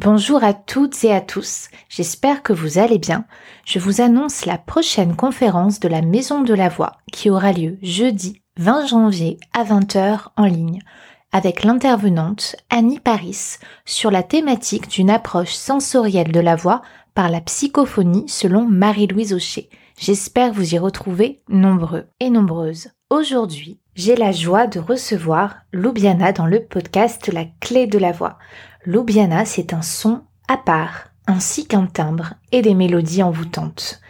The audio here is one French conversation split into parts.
Bonjour à toutes et à tous, j'espère que vous allez bien. Je vous annonce la prochaine conférence de la Maison de la Voix qui aura lieu jeudi 20 janvier à 20h en ligne avec l'intervenante Annie Paris sur la thématique d'une approche sensorielle de la voix par la psychophonie selon Marie-Louise Aucher. J'espère vous y retrouver nombreux et nombreuses. Aujourd'hui, j'ai la joie de recevoir Loubiana dans le podcast La clé de la voix. Loubiana, c'est un son à part, ainsi qu'un timbre et des mélodies envoûtantes.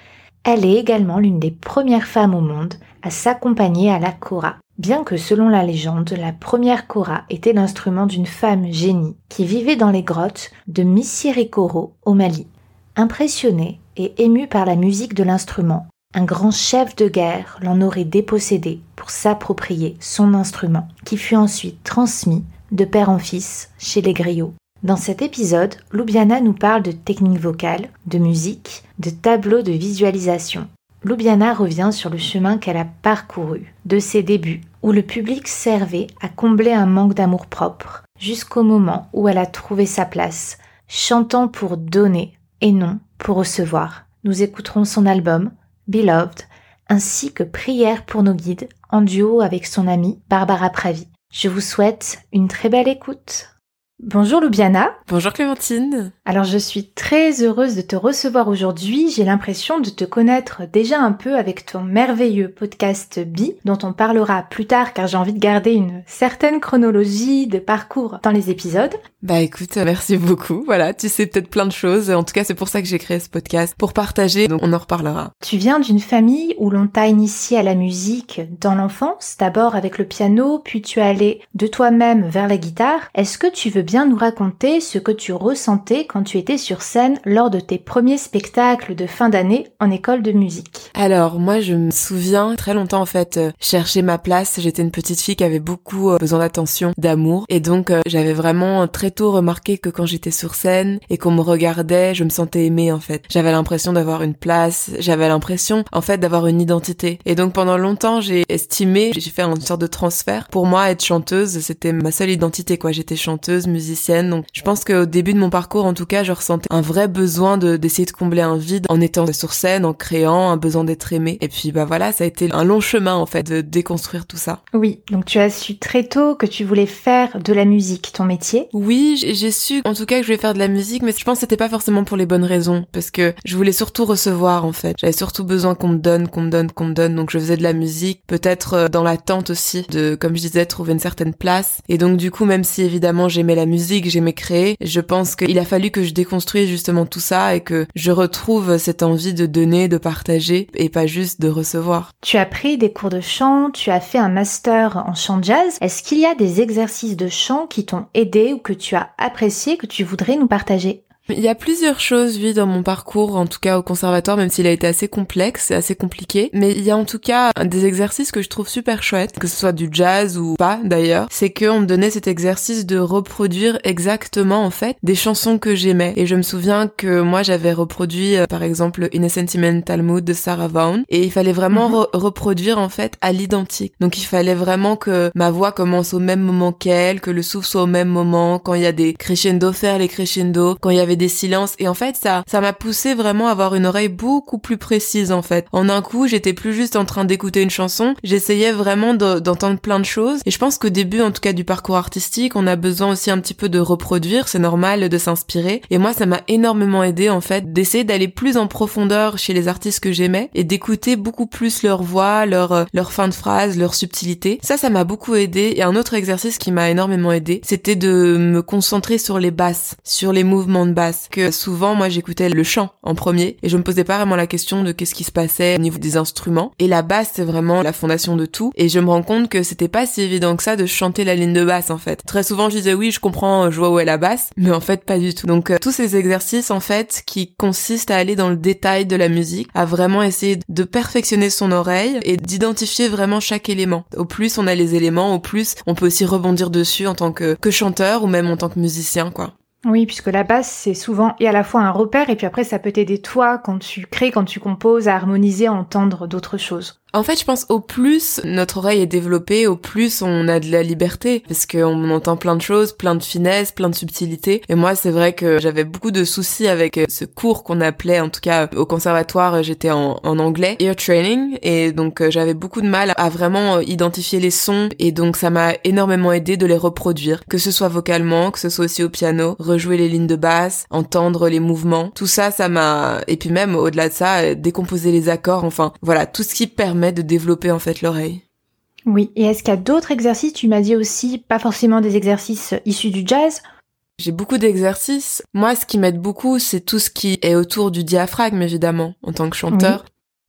Elle est également l'une des premières femmes au monde à s'accompagner à la kora. Bien que selon la légende, la première kora était l'instrument d'une femme génie qui vivait dans les grottes de Missirikoro au Mali. Impressionné et ému par la musique de l'instrument, un grand chef de guerre l'en aurait dépossédé pour s'approprier son instrument, qui fut ensuite transmis de père en fils chez les griots. Dans cet épisode, Loubiana nous parle de technique vocale, de musique, de tableaux de visualisation. Loubiana revient sur le chemin qu'elle a parcouru, de ses débuts, où le public servait à combler un manque d'amour-propre, jusqu'au moment où elle a trouvé sa place, chantant pour donner et non pour recevoir. Nous écouterons son album, Beloved, ainsi que Prière pour nos guides, en duo avec son amie Barbara Pravi. Je vous souhaite une très belle écoute. Bonjour Loubiana. Bonjour Clémentine. Alors je suis très heureuse de te recevoir aujourd'hui. J'ai l'impression de te connaître déjà un peu avec ton merveilleux podcast Bi, dont on parlera plus tard car j'ai envie de garder une certaine chronologie de parcours dans les épisodes. Bah écoute, merci beaucoup. Voilà, tu sais peut-être plein de choses. En tout cas, c'est pour ça que j'ai créé ce podcast, pour partager, donc on en reparlera. Tu viens d'une famille où l'on t'a initié à la musique dans l'enfance, d'abord avec le piano, puis tu es allé de toi-même vers la guitare. Est-ce que tu veux bien nous raconter ce que tu ressentais quand tu étais sur scène lors de tes premiers spectacles de fin d'année en école de musique Alors moi je me souviens très longtemps en fait euh, chercher ma place. J'étais une petite fille qui avait beaucoup euh, besoin d'attention, d'amour et donc euh, j'avais vraiment très tôt remarqué que quand j'étais sur scène et qu'on me regardait, je me sentais aimée en fait. J'avais l'impression d'avoir une place, j'avais l'impression en fait d'avoir une identité. Et donc pendant longtemps j'ai estimé, j'ai fait une sorte de transfert. Pour moi être chanteuse c'était ma seule identité quoi. J'étais chanteuse, musicienne. Donc je pense qu'au début de mon parcours, en tout cas, je ressentais un vrai besoin de d'essayer de combler un vide en étant sur scène, en créant, un besoin d'être aimé. Et puis bah voilà, ça a été un long chemin en fait de déconstruire tout ça. Oui, donc tu as su très tôt que tu voulais faire de la musique ton métier. Oui, j'ai su en tout cas que je voulais faire de la musique, mais je pense que c'était pas forcément pour les bonnes raisons, parce que je voulais surtout recevoir en fait. J'avais surtout besoin qu'on me donne, qu'on me donne, qu'on me donne. Donc je faisais de la musique, peut-être euh, dans l'attente aussi de, comme je disais, trouver une certaine place. Et donc du coup, même si évidemment j'aimais la musique, j'aimais créer. Je pense qu'il a fallu que je déconstruise justement tout ça et que je retrouve cette envie de donner, de partager et pas juste de recevoir. Tu as pris des cours de chant, tu as fait un master en chant jazz. Est-ce qu'il y a des exercices de chant qui t'ont aidé ou que tu as apprécié que tu voudrais nous partager? Il y a plusieurs choses, oui, dans mon parcours, en tout cas au conservatoire, même s'il a été assez complexe et assez compliqué. Mais il y a en tout cas des exercices que je trouve super chouettes, que ce soit du jazz ou pas d'ailleurs. C'est qu'on me donnait cet exercice de reproduire exactement, en fait, des chansons que j'aimais. Et je me souviens que moi, j'avais reproduit, euh, par exemple, In a Sentimental Mood de Sarah Vaughan. Et il fallait vraiment mhm. reproduire, en fait, à l'identique. Donc il fallait vraiment que ma voix commence au même moment qu'elle, que le souffle soit au même moment, quand il y a des crescendo, faire les crescendo, quand il y avait des silences. Et en fait, ça, ça m'a poussé vraiment à avoir une oreille beaucoup plus précise, en fait. En un coup, j'étais plus juste en train d'écouter une chanson. J'essayais vraiment d'entendre plein de choses. Et je pense qu'au début, en tout cas, du parcours artistique, on a besoin aussi un petit peu de reproduire. C'est normal de s'inspirer. Et moi, ça m'a énormément aidé, en fait, d'essayer d'aller plus en profondeur chez les artistes que j'aimais et d'écouter beaucoup plus leur voix, leur, leur fin de phrase, leur subtilité. Ça, ça m'a beaucoup aidé. Et un autre exercice qui m'a énormément aidé, c'était de me concentrer sur les basses, sur les mouvements de basse. Que souvent, moi, j'écoutais le chant en premier et je me posais pas vraiment la question de qu'est-ce qui se passait au niveau des instruments. Et la basse, c'est vraiment la fondation de tout. Et je me rends compte que c'était pas si évident que ça de chanter la ligne de basse, en fait. Très souvent, je disais oui, je comprends, je vois où est la basse, mais en fait, pas du tout. Donc, euh, tous ces exercices, en fait, qui consistent à aller dans le détail de la musique, à vraiment essayer de perfectionner son oreille et d'identifier vraiment chaque élément. Au plus on a les éléments, au plus on peut aussi rebondir dessus en tant que, que chanteur ou même en tant que musicien, quoi. Oui, puisque la basse, c'est souvent et à la fois un repère, et puis après, ça peut t'aider toi, quand tu crées, quand tu composes, à harmoniser, à entendre d'autres choses. En fait, je pense au plus notre oreille est développée, au plus on a de la liberté, parce qu'on entend plein de choses, plein de finesse, plein de subtilité. Et moi, c'est vrai que j'avais beaucoup de soucis avec ce cours qu'on appelait, en tout cas au conservatoire, j'étais en, anglais, ear training, et donc euh, j'avais beaucoup de mal à vraiment identifier les sons, et donc ça m'a énormément aidé de les reproduire, que ce soit vocalement, que ce soit aussi au piano, rejouer les lignes de basse, entendre les mouvements, tout ça, ça m'a, et puis même au-delà de ça, décomposer les accords, enfin voilà, tout ce qui permet de développer en fait l'oreille. Oui, et est-ce qu'il y a d'autres exercices? Tu m'as dit aussi, pas forcément des exercices issus du jazz. J'ai beaucoup d'exercices. Moi, ce qui m'aide beaucoup, c'est tout ce qui est autour du diaphragme, évidemment, en tant que chanteur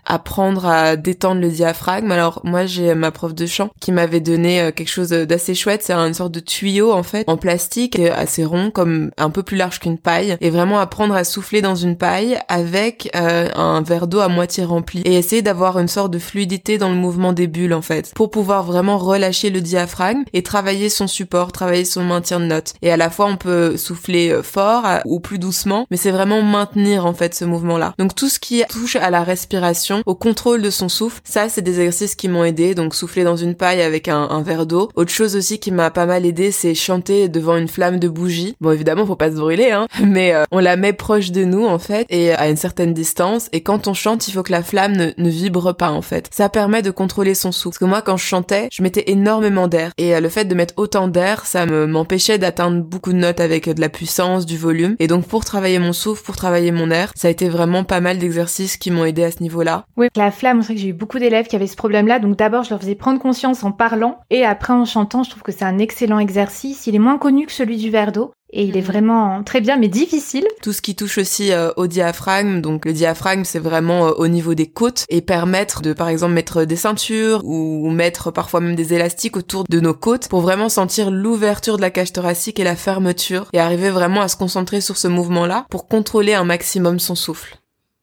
apprendre à détendre le diaphragme. Alors moi j'ai ma prof de chant qui m'avait donné euh, quelque chose d'assez chouette, c'est une sorte de tuyau en fait en plastique assez rond comme un peu plus large qu'une paille et vraiment apprendre à souffler dans une paille avec euh, un verre d'eau à moitié rempli et essayer d'avoir une sorte de fluidité dans le mouvement des bulles en fait pour pouvoir vraiment relâcher le diaphragme et travailler son support, travailler son maintien de note. Et à la fois on peut souffler euh, fort ou plus doucement, mais c'est vraiment maintenir en fait ce mouvement là. Donc tout ce qui touche à la respiration au contrôle de son souffle. Ça, c'est des exercices qui m'ont aidé. Donc souffler dans une paille avec un, verre d'eau. Autre chose aussi qui m'a pas mal aidé, c'est chanter devant une flamme de bougie. Bon, évidemment, faut pas se brûler, hein, mais euh, on la met proche de nous en fait et à une certaine distance. Et quand on chante, il faut que la flamme ne, vibre pas en fait. Ça permet de contrôler son souffle. Parce que moi, quand je chantais, je mettais énormément d'air et euh, le fait de mettre autant d'air, ça me m'empêchait d'atteindre beaucoup de notes avec euh, de la puissance, du volume. Et donc pour travailler mon souffle, pour travailler mon air, ça a été vraiment pas mal d'exercices qui m'ont aidé à ce niveau-là. Oui, la flamme, c'est que j'ai eu beaucoup d'élèves qui avaient ce problème-là. Donc d'abord, je leur faisais prendre conscience en parlant et après en chantant. Je trouve que c'est un excellent exercice. Il est moins connu que celui du verre d'eau. Et il est mhm. vraiment très bien, mais difficile. Tout ce qui touche aussi euh, au diaphragme, donc le diaphragme, c'est vraiment euh, au niveau des côtes et permettre de, par exemple, mettre des ceintures ou mettre parfois même des élastiques autour de nos côtes pour vraiment sentir l'ouverture de la cage thoracique et la fermeture et arriver vraiment à se concentrer sur ce mouvement-là pour contrôler un maximum son souffle.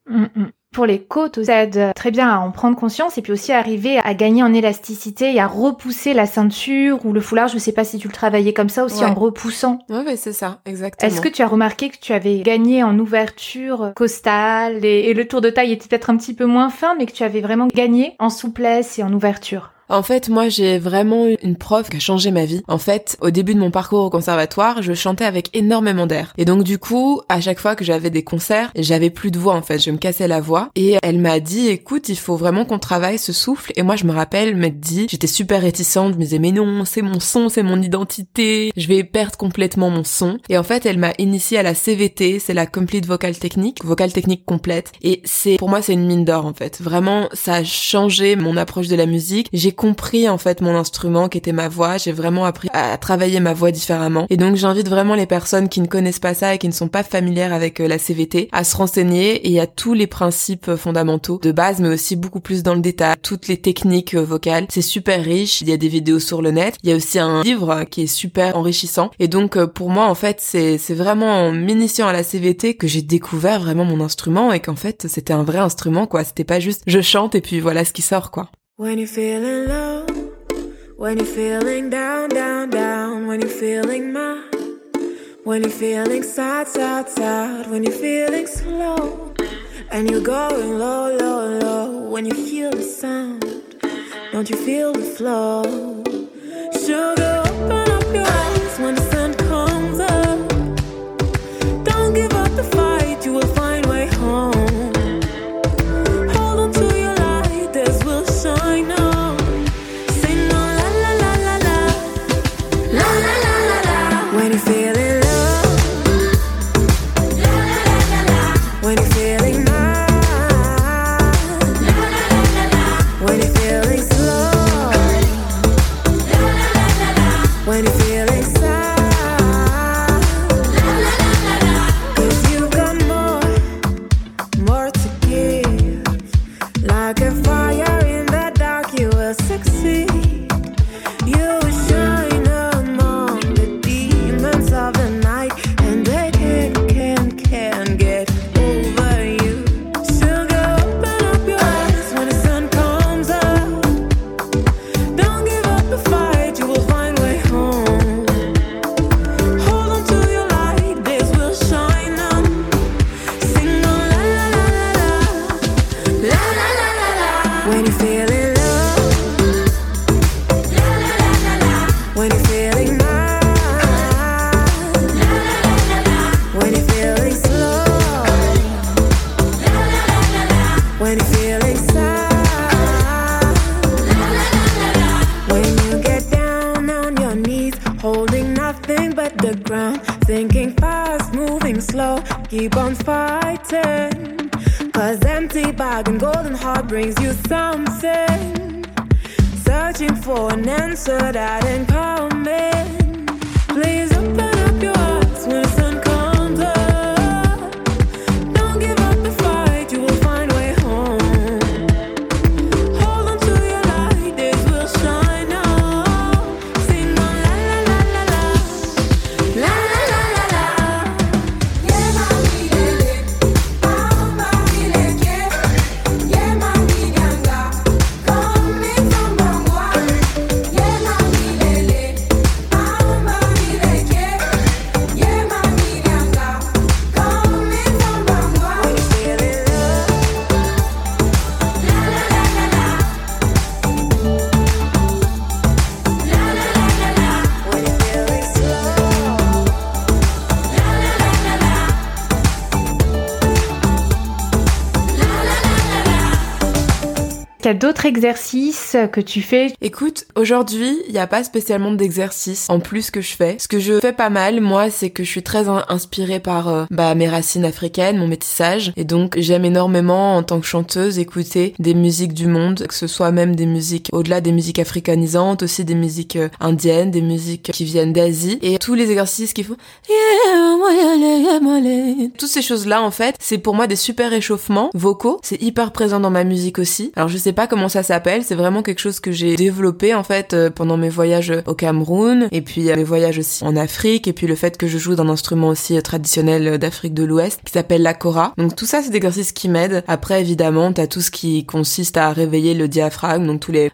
Mm, mm pour les côtes, ça aide très bien à en prendre conscience et puis aussi à arriver à gagner en élasticité et à repousser la ceinture ou le foulard. Je sais pas si tu le travaillais comme ça aussi en repoussant. Oui, ouais, c'est ça, exactement. Est-ce que tu as remarqué que tu avais gagné en ouverture costale et le tour de taille était peut-être un petit peu moins fin, mais que tu avais vraiment gagné en souplesse et en ouverture? En fait, moi, j'ai vraiment eu une prof qui a changé ma vie. En fait, au début de mon parcours au conservatoire, je chantais avec énormément d'air. Et donc, du coup, à chaque fois que j'avais des concerts, j'avais plus de voix, en fait. Je me cassais la voix. Et elle m'a dit, écoute, il faut vraiment qu'on travaille ce souffle. Et moi, je me rappelle m'être dit, j'étais super réticente. Je me disais, mais non, c'est mon son, c'est mon identité. Je vais perdre complètement mon son. Et en fait, elle m'a initiée à la CVT. C'est la Complete Vocal Technique, vocal technique complète. Et c'est, pour moi, c'est une mine d'or, en fait. Vraiment, ça a changé mon approche de la musique. J'ai compris en fait mon instrument qui était ma voix, j'ai vraiment appris à travailler ma voix différemment. Et donc j'invite vraiment les personnes qui ne connaissent pas ça et qui ne sont pas familières avec euh, la CVT à se renseigner et a tous les principes fondamentaux de base mais aussi beaucoup plus dans le détail, toutes les techniques euh, vocales. C'est super riche, il y a des vidéos sur le net, il y a aussi un livre qui est super enrichissant et donc euh, pour moi en fait c'est vraiment en m'initiant à la CVT que j'ai découvert vraiment mon instrument et qu'en fait c'était un vrai instrument quoi, c'était pas juste je chante et puis voilà ce qui sort quoi. When you're feeling low, when you're feeling down, down, down, when you're feeling mad, when you're feeling sad, sad, sad, when you're feeling slow, and you're going low, low, low, when you feel the sound, don't you feel the flow? Sugar, a d'autres exercices que tu fais? Écoute, aujourd'hui, il n'y a pas spécialement d'exercices en plus que je fais. Ce que je fais pas mal, moi, c'est que je suis très inspirée par euh, bah, mes racines africaines, mon métissage. Et donc, j'aime énormément, en tant que chanteuse, écouter des musiques du monde, que ce soit même des musiques, au-delà des musiques africanisantes, aussi des musiques euh, indiennes, des musiques qui viennent d'Asie. Et tous les exercices qu'il faut... Toutes ces choses-là, en fait, c'est pour moi des super réchauffements vocaux. C'est hyper présent dans ma musique aussi. Alors, je sais pas comment ça s'appelle, c'est vraiment quelque chose que j'ai développé en fait euh, pendant mes voyages au Cameroun et puis euh, mes voyages aussi en Afrique et puis le fait que je joue d'un instrument aussi euh, traditionnel d'Afrique de l'Ouest qui s'appelle la kora. Donc tout ça c'est des exercices qui m'aident. Après évidemment, t'as tout ce qui consiste à réveiller le diaphragme, donc tous les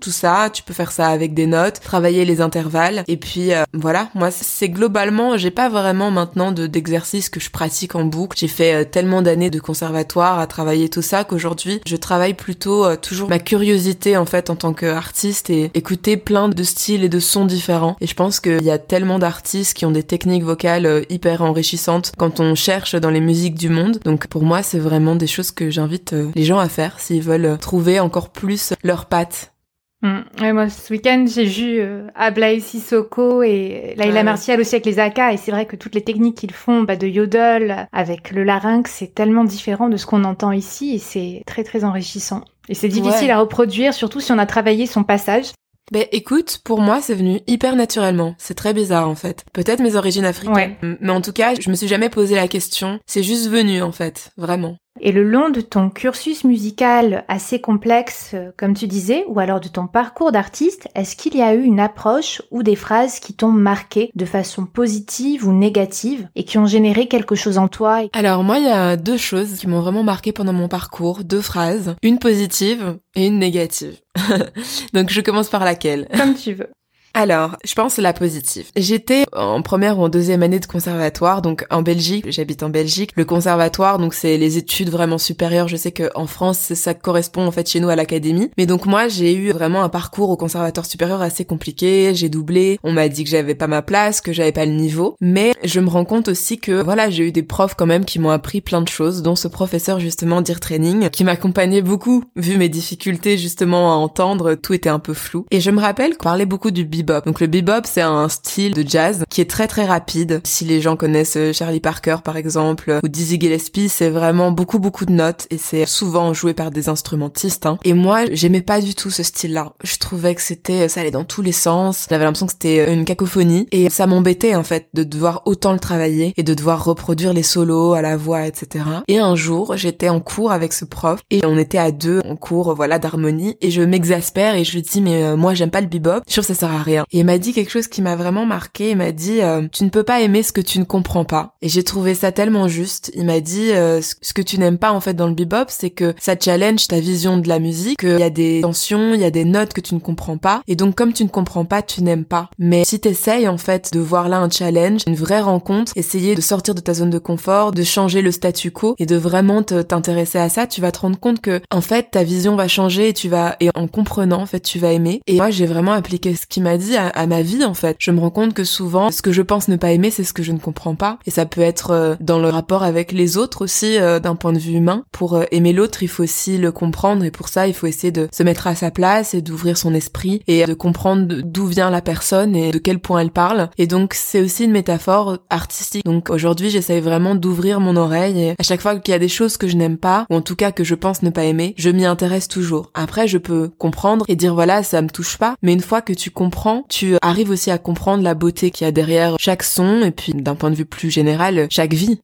tout ça. Tu peux faire ça avec des notes, travailler les intervalles. Et puis euh, voilà, moi c'est globalement, j'ai pas vraiment maintenant d'exercices que je pratique en boucle. J'ai fait euh, tellement d'années de conservatoire à travailler tout ça qu'aujourd'hui je travaille plutôt euh, toujours ma curiosité en fait en tant qu'artiste et écouter plein de styles et de sons différents. Et je pense qu'il y a tellement d'artistes qui ont des techniques vocales hyper enrichissantes quand on cherche dans les musiques du monde. Donc pour moi c'est vraiment des choses que j'invite les gens à faire s'ils veulent trouver encore plus leurs pattes Mm. moi, ce week-end, j'ai vu euh, Ablaï Sissoko et Laila Martial aussi avec les AK. Et c'est vrai que toutes les techniques qu'ils font bah, de yodel avec le larynx, c'est tellement différent de ce qu'on entend ici et c'est très très enrichissant. Et c'est difficile à reproduire, surtout si on a travaillé son passage. Ben écoute, pour moi c'est venu hyper naturellement. C'est très bizarre en fait. Peut-être mes origines africaines. Mais en tout cas, je me suis jamais posé la question. C'est juste venu en fait, vraiment. Et le long de ton cursus musical assez complexe, euh, comme tu disais, ou alors de ton parcours d'artiste, est-ce qu'il y a eu une approche ou des phrases qui t'ont marqué de façon positive ou négative et qui ont généré quelque chose en toi Alors moi, il y a deux choses qui m'ont vraiment marqué pendant mon parcours, deux phrases, une positive et une négative. Donc je commence par laquelle? Comme tu veux. Alors, je pense la positive. J'étais en première ou en deuxième année de conservatoire, donc en Belgique. J'habite en Belgique. Le conservatoire, donc c'est les études vraiment supérieures. Je sais qu'en France, ça correspond en fait chez nous à l'académie. Mais donc moi, j'ai eu vraiment un parcours au conservatoire supérieur assez compliqué. J'ai doublé. On m'a dit que j'avais pas ma place, que j'avais pas le niveau. Mais je me rends compte aussi que voilà, j'ai eu des profs quand même qui m'ont appris plein de choses, dont ce professeur justement d'ear training qui m'accompagnait beaucoup vu mes difficultés justement à entendre. Tout était un peu flou. Et je me rappelle qu'on parlait beaucoup du Donc le bebop, c'est un style de jazz qui est très très rapide. Si les gens connaissent euh, Charlie Parker par exemple ou Dizzy Gillespie, c'est vraiment beaucoup beaucoup de notes et c'est souvent joué par des instrumentistes. Hein. Et moi, j'aimais pas du tout ce style-là. Je trouvais que c'était, ça allait dans tous les sens. J'avais l'impression que c'était une cacophonie et ça m'embêtait en fait de devoir autant le travailler et de devoir reproduire les solos à la voix, etc. Et un jour, j'étais en cours avec ce prof et on était à deux en cours, voilà, d'harmonie et je m'exaspère et je lui dis mais euh, moi j'aime pas le bebop, je ça sert à rien. Et il m'a dit quelque chose qui m'a vraiment marqué. Il m'a dit euh, tu ne peux pas aimer ce que tu ne comprends pas. Et j'ai trouvé ça tellement juste. Il m'a dit euh, ce que tu n'aimes pas en fait dans le bebop, c'est que ça challenge ta vision de la musique, qu'il y a des tensions, il y a des notes que tu ne comprends pas. Et donc comme tu ne comprends pas, tu n'aimes pas. Mais si t'essayes en fait de voir là un challenge, une vraie rencontre, essayer de sortir de ta zone de confort, de changer le statu quo et de vraiment t'intéresser à ça, tu vas te rendre compte que en fait ta vision va changer et tu vas et en comprenant en fait tu vas aimer. Et moi j'ai vraiment appliqué ce qu'il m'a dit à, ma vie en fait. Je me rends compte que souvent ce que je pense ne pas aimer c'est ce que je ne comprends pas et ça peut être euh, dans le rapport avec les autres aussi euh, d'un point de vue humain. Pour euh, aimer l'autre il faut aussi le comprendre et pour ça il faut essayer de se mettre à sa place et d'ouvrir son esprit et de comprendre d'où vient la personne et de quel point elle parle. Et donc c'est aussi une métaphore artistique. Donc aujourd'hui j'essaye vraiment d'ouvrir mon oreille et à chaque fois qu'il y a des choses que je n'aime pas ou en tout cas que je pense ne pas aimer, je m'y intéresse toujours. Après je peux comprendre et dire voilà ça me touche pas, mais une fois que tu comprends, tu arrives aussi à comprendre la beauté qu'il y a derrière chaque son et puis d'un point de vue plus général chaque vie.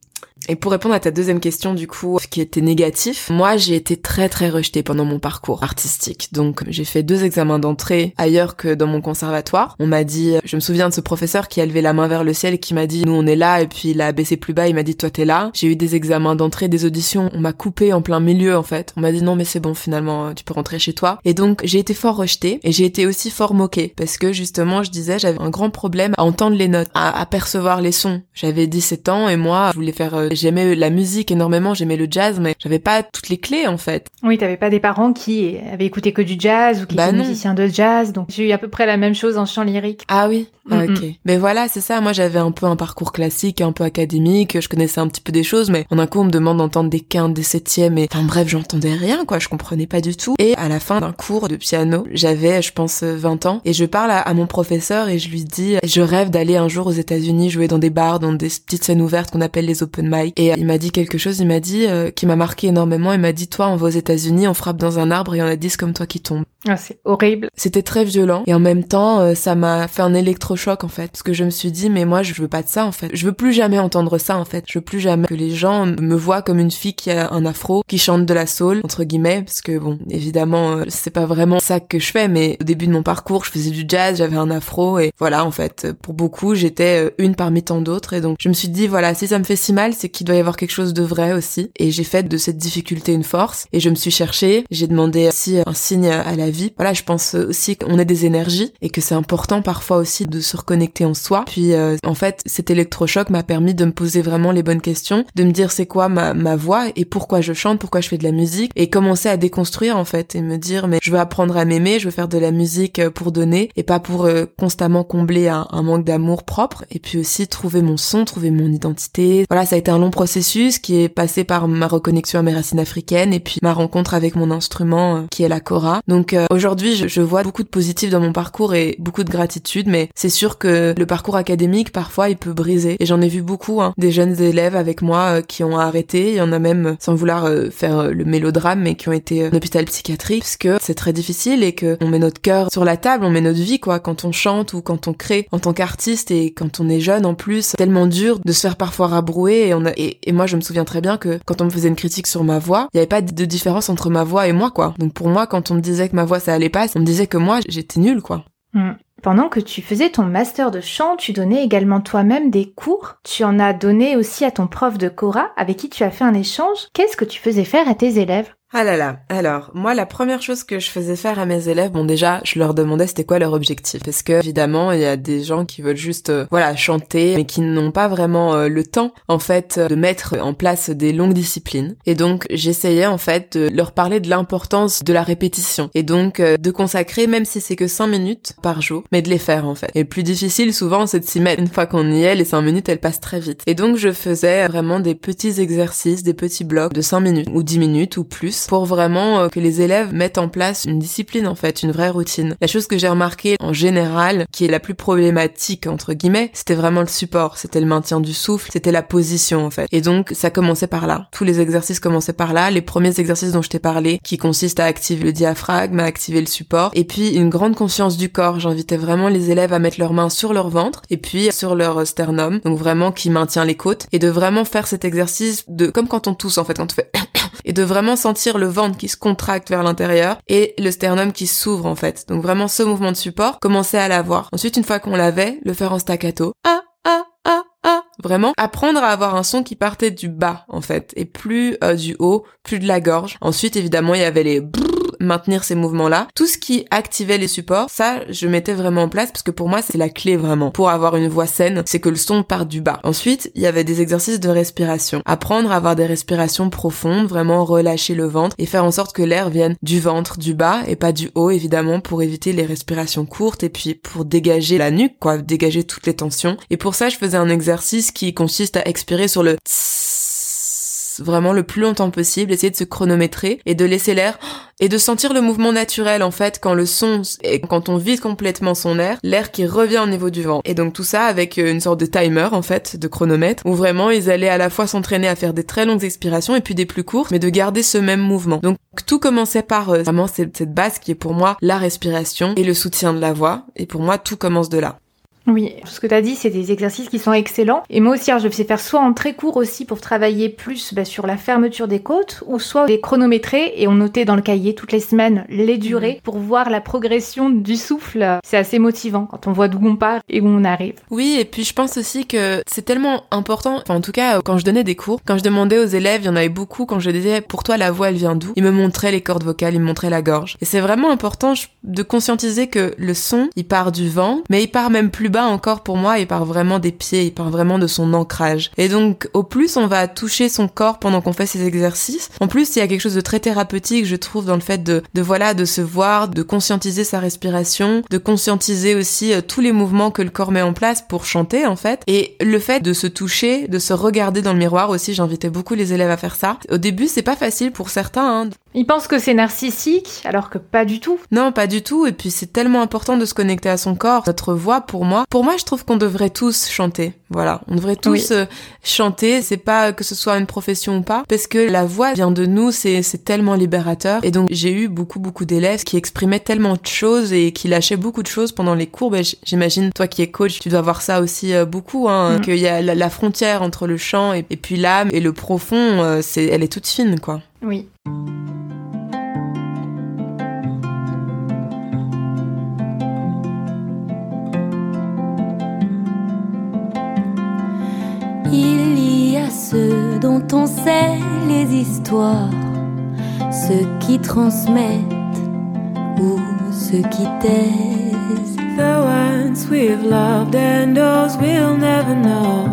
Et pour répondre à ta deuxième question, du coup, ce qui était négatif, moi, j'ai été très très rejetée pendant mon parcours artistique. Donc, j'ai fait deux examens d'entrée ailleurs que dans mon conservatoire. On m'a dit, je me souviens de ce professeur qui a levé la main vers le ciel et qui m'a dit, nous on est là, et puis il a baissé plus bas, il m'a dit, toi t'es là. J'ai eu des examens d'entrée, des auditions, on m'a coupé en plein milieu en fait. On m'a dit, non mais c'est bon, finalement, tu peux rentrer chez toi. Et donc, j'ai été fort rejetée et j'ai été aussi fort moquée parce que justement, je disais, j'avais un grand problème à entendre les notes, à apercevoir les sons. J'avais 17 ans et moi, je voulais faire euh, j'aimais la musique énormément, j'aimais le jazz, mais j'avais pas toutes les clés en fait. Oui, t'avais pas des parents qui avaient écouté que du jazz ou qui bah étaient musiciens de jazz, donc j'ai eu à peu près la même chose en chant lyrique. Ah oui, ah, ok. Mais voilà, c'est ça. Moi, j'avais un peu un parcours classique, un peu académique. Je connaissais un petit peu des choses, mais en un coup, on me demande d'entendre des quintes, des septièmes, et enfin bref, j'entendais rien, quoi. Je comprenais pas du tout. Et à la fin d'un cours de piano, j'avais, je pense, 20 ans, et je parle à, mon professeur et je lui dis, je rêve d'aller un jour aux États-Unis jouer dans des bars, dans des petites scènes ouvertes qu'on appelle les open mic. Et il m'a dit quelque chose. Il m'a dit euh, qui m'a marqué énormément. Il m'a dit, toi, on va aux États-Unis, on frappe dans un arbre et on a 10 comme toi qui tombent. Ah, c'est horrible. C'était très violent et en même temps, euh, ça m'a fait un électrochoc en fait, parce que je me suis dit mais moi je veux pas de ça en fait. Je veux plus jamais entendre ça en fait. Je veux plus jamais que les gens me voient comme une fille qui a un afro, qui chante de la soul entre guillemets, parce que bon, évidemment euh, c'est pas vraiment ça que je fais, mais au début de mon parcours, je faisais du jazz, j'avais un afro et voilà en fait, pour beaucoup j'étais euh, une parmi tant d'autres et donc je me suis dit voilà si ça me fait si mal, c'est qu'il doit y avoir quelque chose de vrai aussi et j'ai fait de cette difficulté une force et je me suis cherchée, j'ai demandé si un signe à la vie. Voilà, je pense aussi qu'on est des énergies et que c'est important parfois aussi de se reconnecter en soi. Puis euh, en fait, cet électrochoc m'a permis de me poser vraiment les bonnes questions, de me dire c'est quoi ma, ma voix et pourquoi je chante, pourquoi je fais de la musique et commencer à déconstruire en fait et me dire mais je veux apprendre à m'aimer, je veux faire de la musique euh, pour donner et pas pour euh, constamment combler un, un manque d'amour propre et puis aussi trouver mon son, trouver mon identité. Voilà, ça a été un long processus qui est passé par ma reconnexion à mes racines africaines et puis ma rencontre avec mon instrument qui est la kora. Donc aujourd'hui, je, je vois beaucoup de positif dans mon parcours et beaucoup de gratitude, mais c'est sûr que le parcours académique, parfois, il peut briser. Et j'en ai vu beaucoup, hein, des jeunes élèves avec moi euh, qui ont arrêté. Il y en a même, sans vouloir euh, faire euh, le mélodrame, mais qui ont été en hôpital psychiatrique, parce que c'est très difficile et que on met notre cœur sur la table, on met notre vie, quoi, quand on chante ou quand on crée en tant qu'artiste et quand on est jeune en plus. Tellement dur de se faire parfois rabrouer et on et moi, je me souviens très bien que quand on me faisait une critique sur ma voix, il n'y avait pas de différence entre ma voix et moi, quoi. Donc pour moi, quand on me disait que ma voix ça allait pas, on me disait que moi, j'étais nulle, quoi. Hmm. Pendant que tu faisais ton master de chant, tu donnais également toi-même des cours. Tu en as donné aussi à ton prof de Cora, avec qui tu as fait un échange. Qu'est-ce que tu faisais faire à tes élèves? Ah là là. Alors, moi, la première chose que je faisais faire à mes élèves, bon déjà, je leur demandais c'était quoi leur objectif. Parce que, évidemment, il y a des gens qui veulent juste, euh, voilà, chanter, mais qui n'ont pas vraiment euh, le temps, en fait, de mettre en place des longues disciplines. Et donc, j'essayais, en fait, de leur parler de l'importance de la répétition. Et donc, euh, de consacrer, même si c'est que 5 minutes par jour, mais de les faire, en fait. Et le plus difficile, souvent, c'est de s'y mettre. Une fois qu'on y est, les 5 minutes, elles passent très vite. Et donc, je faisais vraiment des petits exercices, des petits blocs de 5 minutes, ou 10 minutes, ou plus pour vraiment euh, que les élèves mettent en place une discipline en fait, une vraie routine. La chose que j'ai remarqué en général, qui est la plus problématique entre guillemets, c'était vraiment le support, c'était le maintien du souffle, c'était la position en fait. Et donc ça commençait par là. Tous les exercices commençaient par là. Les premiers exercices dont je t'ai parlé, qui consistent à activer le diaphragme, à activer le support, et puis une grande conscience du corps. J'invitais vraiment les élèves à mettre leurs mains sur leur ventre et puis sur leur sternum, donc vraiment qui maintient les côtes, et de vraiment faire cet exercice de comme quand on tousse en fait, quand on fait et de vraiment sentir le ventre qui se contracte vers l'intérieur et le sternum qui s'ouvre en fait. Donc vraiment ce mouvement de support, commencer à l'avoir. Ensuite, une fois qu'on l'avait, le faire en staccato. Ah, ah, ah, ah. Vraiment, apprendre à avoir un son qui partait du bas en fait et plus euh, du haut, plus de la gorge. Ensuite, évidemment, il y avait les maintenir ces mouvements-là. Tout ce qui activait les supports, ça, je mettais vraiment en place parce que pour moi, c'est la clé vraiment pour avoir une voix saine, c'est que le son part du bas. Ensuite, il y avait des exercices de respiration. Apprendre à avoir des respirations profondes, vraiment relâcher le ventre et faire en sorte que l'air vienne du ventre, du bas et pas du haut, évidemment, pour éviter les respirations courtes et puis pour dégager la nuque, quoi, dégager toutes les tensions. Et pour ça, je faisais un exercice qui consiste à expirer sur le vraiment le plus longtemps possible, essayer de se chronométrer et de laisser l'air et de sentir le mouvement naturel en fait quand le son et quand on vide complètement son air, l'air qui revient au niveau du vent. Et donc tout ça avec euh, une sorte de timer en fait, de chronomètre où vraiment ils allaient à la fois s'entraîner à faire des très longues expirations et puis des plus courtes, mais de garder ce même mouvement. Donc tout commençait par euh, vraiment cette, cette base qui est pour moi la respiration et le soutien de la voix. Et pour moi tout commence de là. Oui, ce que tu as dit, c'est des exercices qui sont excellents. Et moi aussi, je vais faire soit en très court aussi pour travailler plus bah, sur la fermeture des côtes, ou soit les chronométrer et on notait dans le cahier toutes les semaines les durées pour voir la progression du souffle. C'est assez motivant quand on voit d'où on part et où on arrive. Oui, et puis je pense aussi que c'est tellement important, enfin en tout cas quand je donnais des cours, quand je demandais aux élèves, il y en avait beaucoup, quand je disais pour toi la voix elle vient d'où, ils me montraient les cordes vocales, ils me montraient la gorge. Et c'est vraiment important de conscientiser que le son, il part du vent, mais il part même plus bas encore pour moi, il part vraiment des pieds, il part vraiment de son ancrage. Et donc, au plus on va toucher son corps pendant qu'on fait ces exercices, en plus il y a quelque chose de très thérapeutique, je trouve, dans le fait de, de voilà, de se voir, de conscientiser sa respiration, de conscientiser aussi euh, tous les mouvements que le corps met en place pour chanter, en fait. Et le fait de se toucher, de se regarder dans le miroir aussi, j'invitais beaucoup les élèves à faire ça. Au début, c'est pas facile pour certains, hein. Ils pensent que c'est narcissique, alors que pas du tout. Non, pas du tout. Et puis c'est tellement important de se connecter à son corps. Notre voix, pour moi, pour moi, je trouve qu'on devrait tous chanter. Voilà, on devrait tous euh, chanter. C'est pas que ce soit une profession ou pas, parce que la voix vient de nous. C'est c'est tellement libérateur. Et donc j'ai eu beaucoup beaucoup d'élèves qui exprimaient tellement de choses et qui lâchaient beaucoup de choses pendant les cours. Ben, j'imagine toi qui es coach, tu dois voir ça aussi euh, beaucoup. Hein, mm. Qu'il y a la, frontière entre le chant et, et puis l'âme et le profond, euh, c'est elle est toute fine quoi. Oui. Il y a ceux dont on sait les histoires, ceux qui transmettent ou ceux qui taisent. The ones we've loved and those we'll never know.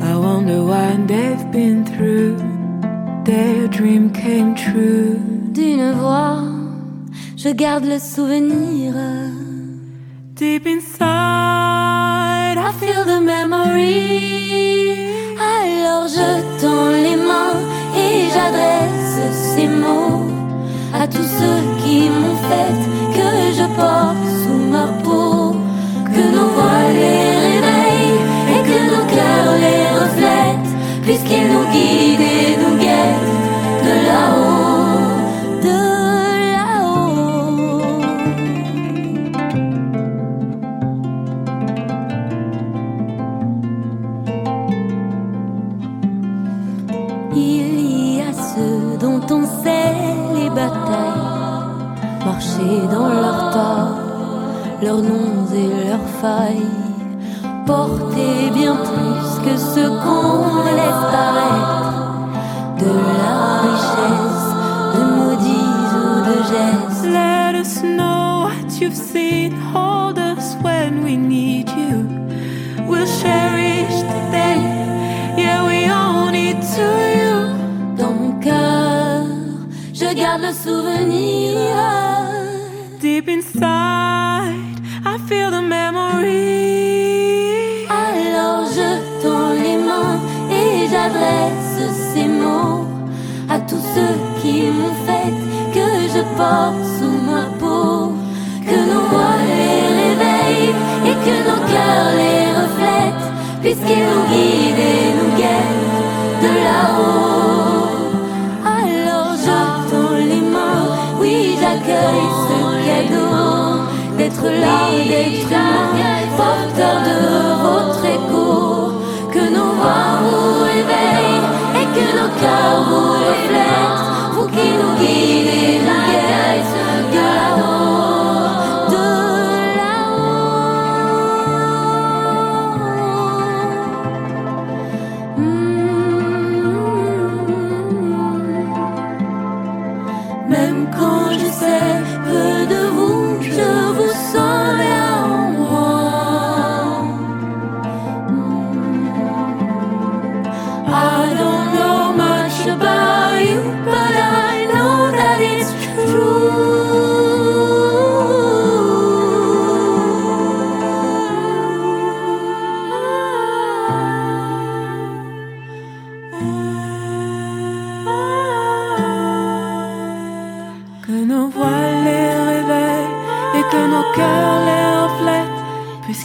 I wonder what they've been through. Their dream came true. D'une voix, je garde le souvenir. Deep inside, I feel the memory. Alors je tends les mains et j'adresse ces mots à tous ceux qui m'ont fait que je porte sous ma peau, que nos voix les réveillent et que nos cœurs les reflètent, puisqu'ils nous guident et nous guettent de là-haut. Dans leur tas, leurs noms et leurs failles. Porter bien plus que ce qu'on laisse paraître de la richesse, de maudits ou de gestes. Let us know what you've seen, hold us when we need you. We'll cherish the day, yeah, we own it to you. Dans mon cœur, je garde le souvenir. Deep inside, I feel the memory. Alors je tends les mains et j'adresse ces mots à tous ceux qui m'ont fait que je porte sous ma peau. Que nos voix les réveillent et que nos cœurs les reflètent, puisqu'ils nous guident et nous guettent de là-haut. D'être là, d'être humain, porteur de votre écho. Que nos voix vous réveillent et que nos cœurs vous reflètent, vous qui nous guidez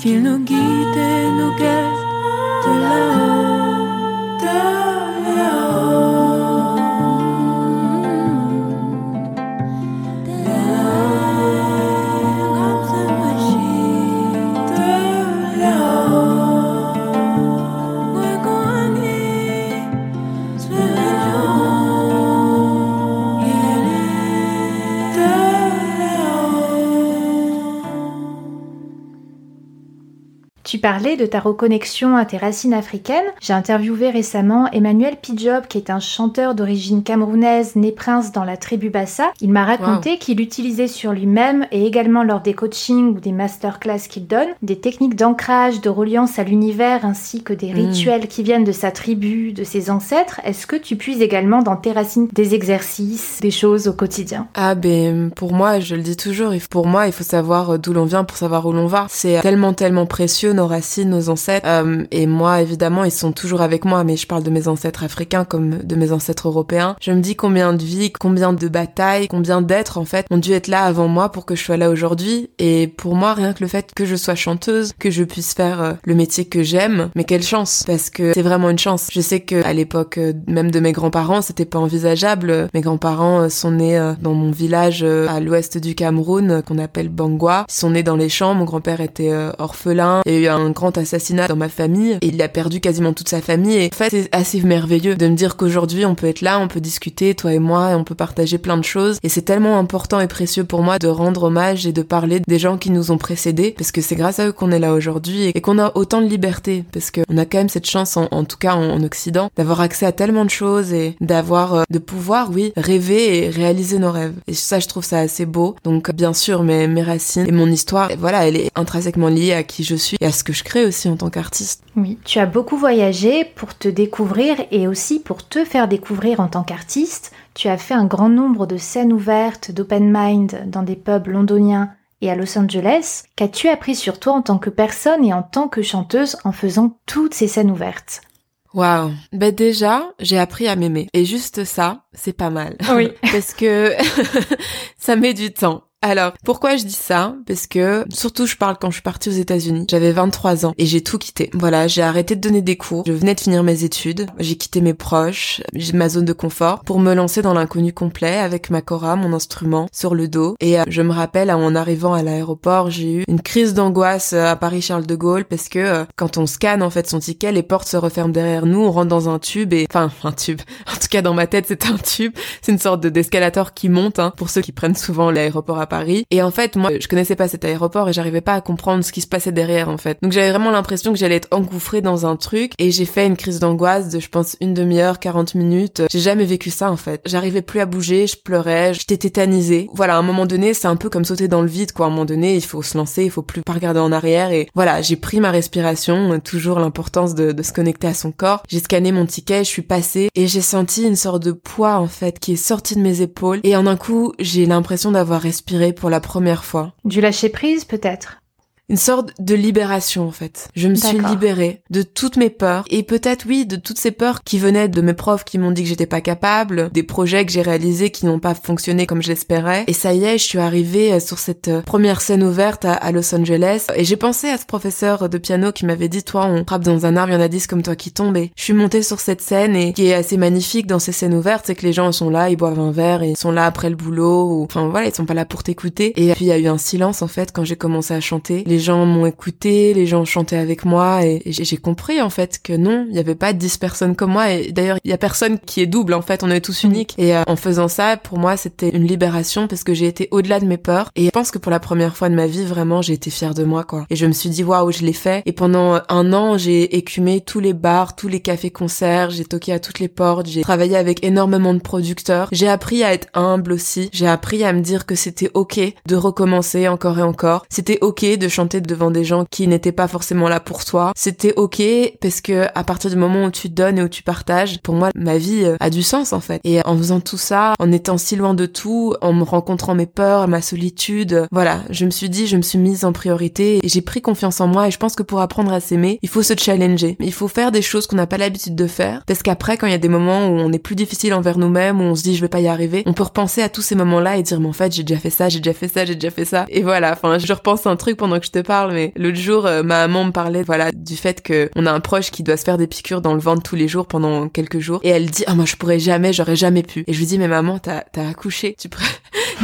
Qu'il nous guide et nous guette de là Parlais de ta reconnexion à tes racines africaines. J'ai interviewé récemment Emmanuel Pidjob, qui est un chanteur d'origine camerounaise, né prince dans la tribu Bassa. Il m'a raconté qu'il utilisait sur lui-même et également lors des coachings ou des masterclass qu'il donne, des techniques d'ancrage, de reliance à l'univers ainsi que des Mm. rituels qui viennent de sa tribu, de ses ancêtres. Est-ce que tu puises également dans tes racines des exercices, des choses au quotidien? Ah ben pour moi, je le dis toujours, pour moi il faut savoir d'où l'on vient pour savoir où l'on va. C'est tellement tellement précieux nos racines, nos ancêtres. Euh, et moi évidemment ils sont toujours avec moi, mais je parle de mes ancêtres africains comme de mes ancêtres européens. Je me dis combien de vies, combien de batailles, combien d'êtres en fait ont dû être là avant moi pour que je sois là aujourd'hui. Et pour moi rien que le fait que je sois chanteuse, que je puisse faire euh, le métier que j'aime, mais quelle chance parce que c'est vraiment une chance. Je sais que à l'époque euh, même de mes grands-parents c'était pas envisageable. Mes grands-parents sont nés dans mon village à l'ouest du Cameroun qu'on appelle Bangwa. Ils sont nés dans les champs. Mon grand-père était orphelin. Il y a eu un grand assassinat dans ma famille et il a perdu quasiment toute sa famille. Et en fait, c'est assez merveilleux de me dire qu'aujourd'hui on peut être là, on peut discuter, toi et moi, on peut partager plein de choses. Et c'est tellement important et précieux pour moi de rendre hommage et de parler des gens qui nous ont précédés parce que c'est grâce à eux qu'on est là aujourd'hui et qu'on a autant de liberté parce qu'on a quand même cette chance, en, tout cas en, en Occident, d'avoir accès à tellement de choses et d'avoir, euh, de pouvoir, oui, rêver et réaliser nos rêves. Et ça, je trouve ça assez beau. Donc, bien sûr, mes, mes racines et mon histoire, voilà, elle est intrinsèquement liée à qui je suis et à ce que je crée aussi en tant qu'artiste. Oui, tu as beaucoup voyagé pour te découvrir et aussi pour te faire découvrir en tant qu'artiste. Tu as fait un grand nombre de scènes ouvertes, d'open mind dans des pubs londoniens et à Los Angeles. Qu'as-tu appris sur toi en tant que personne et en tant que chanteuse en faisant toutes ces scènes ouvertes? Waouh. Ben déjà, j'ai appris à m'aimer. Et juste ça, c'est pas mal. Oui. Parce que ça met du temps. Alors, pourquoi je dis ça? Parce que, surtout, je parle quand je suis partie aux États-Unis. J'avais 23 ans et j'ai tout quitté. Voilà, j'ai arrêté de donner des cours. Je venais de finir mes études. J'ai quitté mes proches, ma zone de confort pour me lancer dans l'inconnu complet avec ma cora, mon instrument, sur le dos. Et euh, je me rappelle, en arrivant à l'aéroport, j'ai eu une crise d'angoisse euh, à Paris-Charles de Gaulle parce que euh, quand on scanne en fait son ticket, les portes se referment derrière nous, on rentre dans un tube et, enfin, un tube. En tout cas, dans ma tête, c'est un tube. C'est une sorte de d'escalator qui monte, hein, pour ceux qui prennent souvent l'aéroport à Et en fait, moi, je connaissais pas cet aéroport et j'arrivais pas à comprendre ce qui se passait derrière, en fait. Donc j'avais vraiment l'impression que j'allais être engouffrée dans un truc et j'ai fait une crise d'angoisse de, je pense, une demi-heure, 40 minutes. J'ai jamais vécu ça, en fait. J'arrivais plus à bouger, je pleurais, j'étais tétanisée. Voilà, à un moment donné, c'est un peu comme sauter dans le vide, quoi. À un moment donné, il faut se lancer, il faut plus pas regarder en arrière et voilà, j'ai pris ma respiration, toujours l'importance de, de se connecter à son corps. J'ai scanné mon ticket, je suis passée et j'ai senti une sorte de poids, en fait, qui est sorti de mes épaules et en un coup, j'ai l'impression d'avoir respiré pour la première fois. Du lâcher prise peut-être? Une sorte de libération en fait. Je me suis libérée de toutes mes peurs et peut-être oui de toutes ces peurs qui venaient de mes profs qui m'ont dit que j'étais pas capable, des projets que j'ai réalisés qui n'ont pas fonctionné comme j'espérais. Et ça y est, je suis arrivée euh, sur cette euh, première scène ouverte à, Los Angeles et j'ai pensé à ce professeur de piano qui m'avait dit toi on frappe dans un arbre, il y en a dix comme toi qui tombent et je suis montée sur cette scène et qui est assez magnifique dans ces scènes ouvertes, c'est que les gens sont là, ils boivent un verre et ils sont là après le boulot ou enfin voilà, ils sont pas là pour t'écouter. Et puis il y a eu un silence en fait quand j'ai commencé à chanter. Les gens m'ont écouté, les gens chantaient avec moi et, j'ai compris en fait que non, il y avait pas dix personnes comme moi et d'ailleurs il y a personne qui est double en fait, on est tous uniques. Et euh, en faisant ça, pour moi, c'était une libération parce que j'ai été au-delà de mes peurs et je pense que pour la première fois de ma vie, vraiment, j'ai été fière de moi quoi. Et je me suis dit waouh, je l'ai fait. Et pendant un an, j'ai écumé tous les bars, tous les cafés-concerts, j'ai toqué à toutes les portes, j'ai travaillé avec énormément de producteurs. J'ai appris à être humble aussi. J'ai appris à me dire que c'était ok de recommencer encore et encore. C'était ok de chanter devant des gens qui n'étaient pas forcément là pour toi. C'était ok parce que à partir du moment où tu donnes et où tu partages, pour moi, ma vie euh, a du sens en fait. Et en faisant tout ça, en étant si loin de tout, en me rencontrant mes peurs, ma solitude, voilà, je me suis dit, je me suis mise en priorité et j'ai pris confiance en moi. Et je pense que pour apprendre à s'aimer, il faut se challenger. Il faut faire des choses qu'on n'a pas l'habitude de faire parce qu'après, quand il y a des moments où on est plus difficile envers nous-mêmes, où on se dit je vais pas y arriver, on peut repenser à tous ces moments-là et dire mais en fait j'ai déjà fait ça, j'ai déjà fait ça, j'ai déjà fait ça. Et voilà, enfin je repense un truc pendant que je te parle, mais l'autre jour euh, ma maman me parlait voilà du fait que on a un proche qui doit se faire des piqûres dans le ventre tous les jours pendant quelques jours et elle dit ah moi je pourrais jamais, j'aurais jamais pu. Et je lui dis mais maman t'as t'as accouché, tu pourrais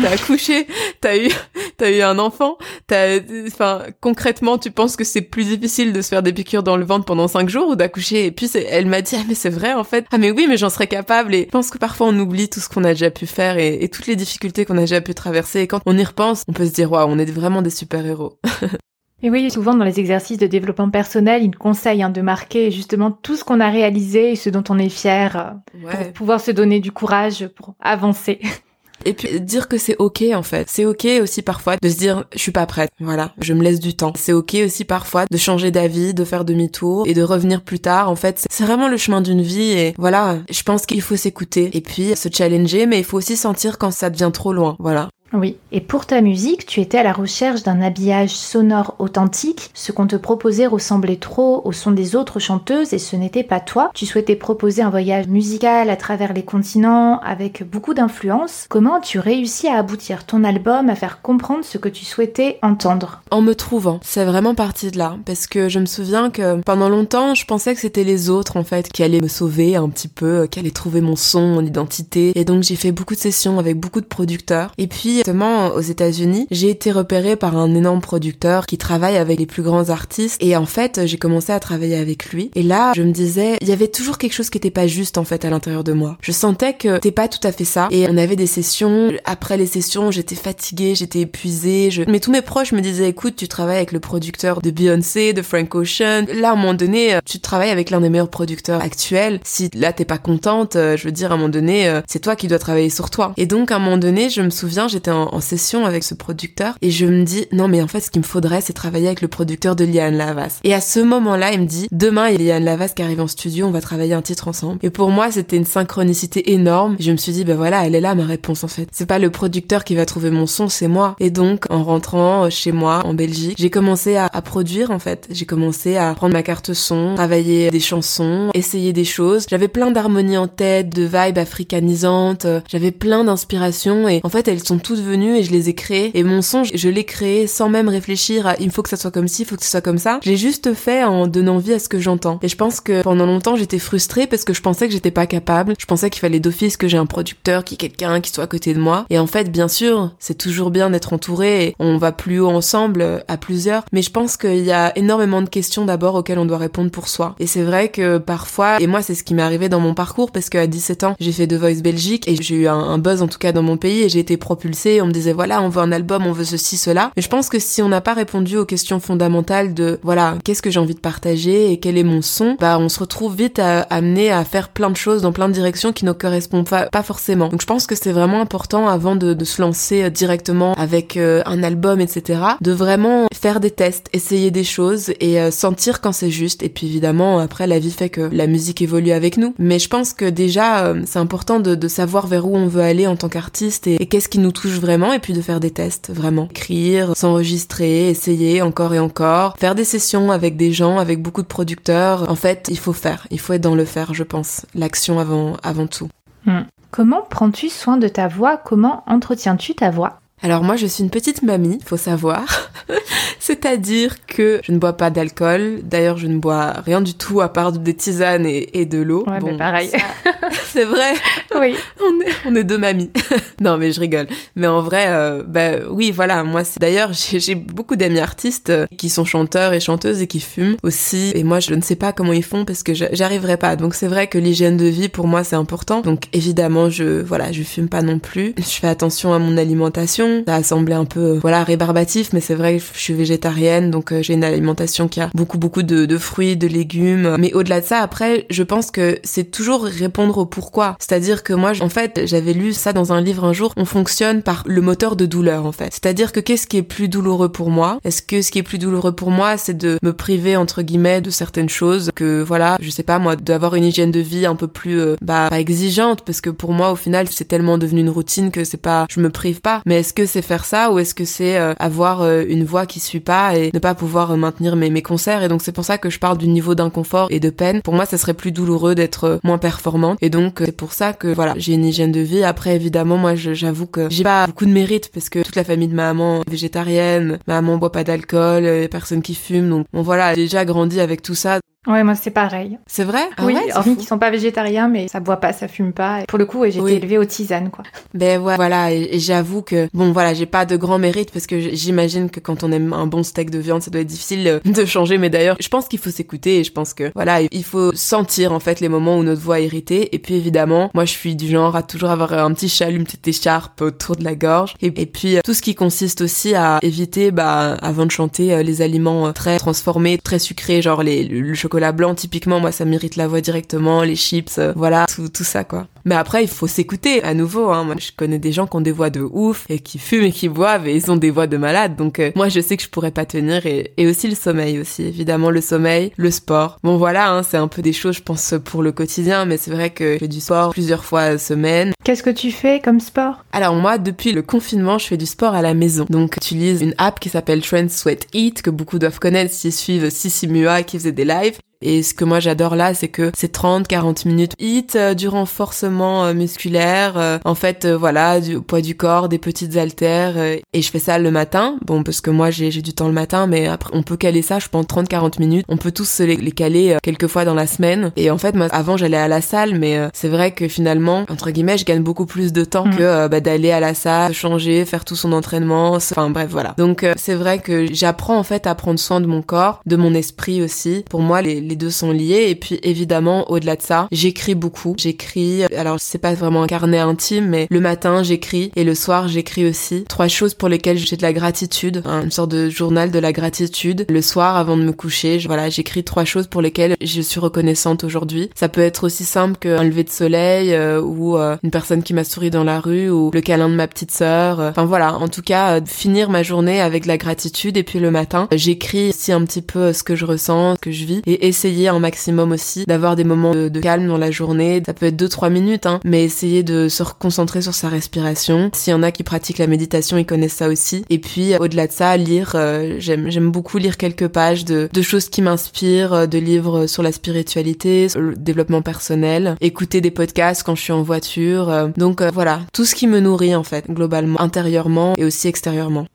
t'as accouché, t'as eu t'as eu un enfant, t'as enfin concrètement tu penses que c'est plus difficile de se faire des piqûres dans le ventre pendant cinq jours ou d'accoucher et puis elle m'a dit ah mais c'est vrai en fait. Ah mais oui mais j'en serais capable et je pense que parfois on oublie tout ce qu'on a déjà pu faire et, et toutes les difficultés qu'on a déjà pu traverser et quand on y repense on peut se dire waouh on est vraiment des super héros Et oui, souvent dans les exercices de développement personnel, ils conseillent hein, de marquer justement tout ce qu'on a réalisé et ce dont on est fier euh, pour pouvoir se donner du courage pour avancer. Et puis dire que c'est ok en fait. C'est ok aussi parfois de se dire je suis pas prête. Voilà, je me laisse du temps. C'est ok aussi parfois de changer d'avis, de faire demi-tour et de revenir plus tard. En fait, c'est vraiment le chemin d'une vie et voilà, je pense qu'il faut s'écouter et puis se challenger mais il faut aussi sentir quand ça devient trop loin. Voilà. Oui, et pour ta musique, tu étais à la recherche d'un habillage sonore authentique. Ce qu'on te proposait ressemblait trop au son des autres chanteuses et ce n'était pas toi. Tu souhaitais proposer un voyage musical à travers les continents avec beaucoup d'influence. Comment tu réussis à aboutir ton album, à faire comprendre ce que tu souhaitais entendre? En me trouvant, c'est vraiment parti de là. Parce que je me souviens que pendant longtemps, je pensais que c'était les autres en fait qui allaient me sauver un petit peu, qui allaient trouver mon son, mon identité. Et donc j'ai fait beaucoup de sessions avec beaucoup de producteurs. Et puis justement aux États-Unis, j'ai été repérée par un énorme producteur qui travaille avec les plus grands artistes et en fait, j'ai commencé à travailler avec lui et là, je me disais, il y avait toujours quelque chose qui était pas juste en fait à l'intérieur de moi. Je sentais que c'était pas tout à fait ça et on avait des sessions, après les sessions, j'étais fatiguée, j'étais épuisée, je... mais tous mes proches me disaient écoute, tu travailles avec le producteur de Beyoncé, de Frank Ocean. Là, à un moment donné, tu travailles avec l'un des meilleurs producteurs actuels. Si là t'es pas contente, je veux dire à un moment donné, euh, c'est toi qui dois travailler sur toi. Et donc à un moment donné, je me souviens, j'étais en, session avec ce producteur et je me dis non mais en fait ce qu'il me faudrait c'est travailler avec le producteur de Liane Lavas. Et à ce moment-là il me dit demain il y a Liane Lavas qui arrive en studio, on va travailler un titre ensemble. Et pour moi c'était une synchronicité énorme. Je me suis dit ben voilà elle est là ma réponse en fait. C'est pas le producteur qui va trouver mon son, c'est moi. Et donc en rentrant chez moi en Belgique, j'ai commencé à, à produire en fait. J'ai commencé à prendre ma carte son, travailler des chansons, essayer des choses. J'avais plein d'harmonies en tête, de vibes africanisantes. J'avais plein d'inspirations et en fait elles sont toutes et je les ai créés. Et mon son, je l'ai créé sans même réfléchir à il faut que ça soit comme ci, il faut que ça soit comme ça. Je l'ai juste fait en donnant vie à ce que j'entends. Et je pense que pendant longtemps, j'étais frustrée parce que je pensais que j'étais pas capable. Je pensais qu'il fallait d'office que j'ai un producteur, qui quelqu'un qui soit à côté de moi. Et en fait, bien sûr, c'est toujours bien d'être entouré et on va plus haut ensemble à plusieurs. Mais je pense qu'il y a énormément de questions d'abord auxquelles on doit répondre pour soi. Et c'est vrai que parfois, et moi c'est ce qui m'est arrivé dans mon parcours parce qu'à 17 ans, j'ai fait The Voice Belgique et j'ai eu un, un, buzz en tout cas dans mon pays et j'ai été propulsée on me disait voilà, on veut un album, on veut ceci, cela. Mais je pense que si on n'a pas répondu aux questions fondamentales de voilà, qu'est-ce que j'ai envie de partager et quel est mon son, bah on se retrouve vite à, amener à faire plein de choses dans plein de directions qui ne correspondent pas, pas forcément. Donc je pense que c'est vraiment important avant de, se lancer euh, directement avec euh, un album, etc., de vraiment faire des tests, essayer des choses et euh, sentir quand c'est juste. Et puis évidemment, après, la vie fait que la musique évolue avec nous. Mais je pense que déjà, c'est important de, de, savoir vers où on veut aller en tant qu'artiste et, et qu'est-ce qui nous touche touche vraiment et puis de faire des tests, vraiment. Écrire, s'enregistrer, essayer encore et encore, faire des sessions avec des gens, avec beaucoup de producteurs. En fait, il faut faire, il faut être dans le faire, je pense. L'action avant, avant tout. Hmm. Comment prends-tu soin de ta voix? Comment entretiens-tu ta voix? Alors moi je suis une petite mamie, faut savoir. C'est-à-dire que je ne bois pas d'alcool. D'ailleurs je ne bois rien du tout à part des tisanes et, de l'eau. Ouais, bon, pareil. c'est vrai. Oui. On est, on est deux mamies. non mais je rigole. Mais en vrai, euh, bah oui voilà. Moi c'est d'ailleurs j'ai beaucoup d'amis artistes euh, qui sont chanteurs et chanteuses et qui fument aussi. Et moi je ne sais pas comment ils font parce que j'arriverai pas. Donc c'est vrai que l'hygiène de vie pour moi c'est important. Donc évidemment je voilà je fume pas non plus. Je fais attention à mon alimentation ça a semblé un peu, voilà, rébarbatif, mais c'est vrai que je suis végétarienne, donc euh, j'ai une alimentation qui a beaucoup, beaucoup de, de fruits, de légumes. Mais au-delà de ça, après, je pense que c'est toujours répondre au pourquoi. C'est-à-dire que moi, en fait, j'avais lu ça dans un livre un jour, on fonctionne par le moteur de douleur, en fait. C'est-à-dire que qu'est-ce qui est plus douloureux pour moi? Est-ce que ce qui est plus douloureux pour moi, c'est de me priver, entre guillemets, de certaines choses que, voilà, je sais pas, moi, d'avoir une hygiène de vie un peu plus, euh, bah, exigeante, parce que pour moi, au final, c'est tellement devenu une routine que c'est pas, je me prive pas. Mais est-ce que c'est faire ça ou est-ce que c'est euh, avoir euh, une voix qui suit pas et ne pas pouvoir euh, maintenir mes, concerts et donc c'est pour ça que je parle du niveau d'inconfort et de peine. Pour moi, ça serait plus douloureux d'être moins performante et donc c'est pour ça que voilà, j'ai une hygiène de vie. Après, évidemment, moi, j'avoue que j'ai pas beaucoup de mérite parce que toute la famille de ma maman est végétarienne, ma maman boit pas d'alcool, personne qui fume, donc bon voilà, j'ai déjà grandi avec tout ça. Ouais, moi c'est pareil. C'est vrai? Ah Oui, ouais, hormis qui sont pas végétariens, mais ça boit pas, ça fume pas. pour le coup, j'ai été élevée aux tisanes, quoi. Ben ouais, voilà, et, j'avoue que bon, voilà, j'ai pas de grand mérite parce que j'imagine que quand on aime un bon steak de viande, ça doit être difficile euh, de changer. Mais d'ailleurs, je pense qu'il faut s'écouter et je pense que voilà, il faut sentir en fait les moments où notre voix est irritée. Et puis évidemment, moi je suis du genre à toujours avoir un petit châle, une petite écharpe autour de la gorge. Et, puis tout ce qui consiste aussi à éviter, bah, avant de chanter, euh, les aliments euh, très transformés, très sucrés, genre les, le chocolat chocolat blanc, typiquement, moi, ça mérite la voix directement, les chips, euh, voilà, tout, tout ça, quoi. Mais après, il faut s'écouter à nouveau. Hein. Moi, je connais des gens qui ont des voix de ouf et qui fument et qui boivent et ils ont des voix de malade. Donc euh, moi, je sais que je pourrais pas tenir et, et, aussi le sommeil aussi. Évidemment, le sommeil, le sport. Bon voilà, hein, c'est un peu des choses, je pense, pour le quotidien. Mais c'est vrai que je fais du sport plusieurs fois à semaine. Qu'est-ce que tu fais comme sport? Alors moi, depuis le confinement, je fais du sport à la maison. Donc j'utilise une app qui s'appelle Trend Sweat Eat que beaucoup doivent connaître s'ils suivent Sissi Mua qui faisait des lives. Et ce que moi j'adore là, c'est que c'est 30-40 minutes hit euh, du renforcement euh, musculaire. Euh, en fait, voilà, du poids du corps, des petites haltères. et je fais ça le matin. Bon, parce que moi j'ai du temps le matin, mais après on peut caler ça, je pense 30-40 minutes. On peut tous les, les caler quelques fois dans la semaine. Et en fait, moi avant j'allais à la salle, mais c'est vrai que finalement, entre guillemets, je gagne beaucoup plus de temps mm. que bah, d'aller à la salle, changer, faire tout son entraînement. Enfin bref, voilà. Donc c'est vrai que j'apprends en fait à prendre soin de mon corps, de mon esprit aussi. Pour moi, les les deux sont liés. Et puis évidemment, au-delà de ça, j'écris beaucoup. J'écris, alors c'est pas vraiment un carnet intime, mais le matin j'écris et le soir j'écris aussi. Trois choses pour lesquelles j'ai de la gratitude, hein, une sorte de journal de la gratitude. Le soir, avant de me coucher, voilà, j'écris trois choses pour lesquelles je suis reconnaissante aujourd'hui. Ça peut être aussi simple qu'un lever de soleil euh, ou euh, une personne qui m'a souri dans la rue ou le câlin de ma petite sœur. Enfin voilà, en tout cas, euh, finir ma journée avec de la gratitude et puis le matin, j'écris aussi un petit peu ce que je ressens, ce que je vis et essayer un maximum aussi d'avoir des moments de, calme dans la journée. Ça peut être 2-3 minutes, hein, mais essayer de se reconcentrer sur sa respiration. S'il y en a qui pratiquent la méditation, ils connaissent ça aussi. Et puis, au-delà de ça, lire, euh, j'aime, j'aime beaucoup lire quelques pages de, de choses qui m'inspirent, euh, de livres sur la spiritualité, sur le développement personnel, écouter des podcasts quand je suis en voiture. Euh. donc voilà, tout ce qui me nourrit en fait, globalement, intérieurement et aussi extérieurement.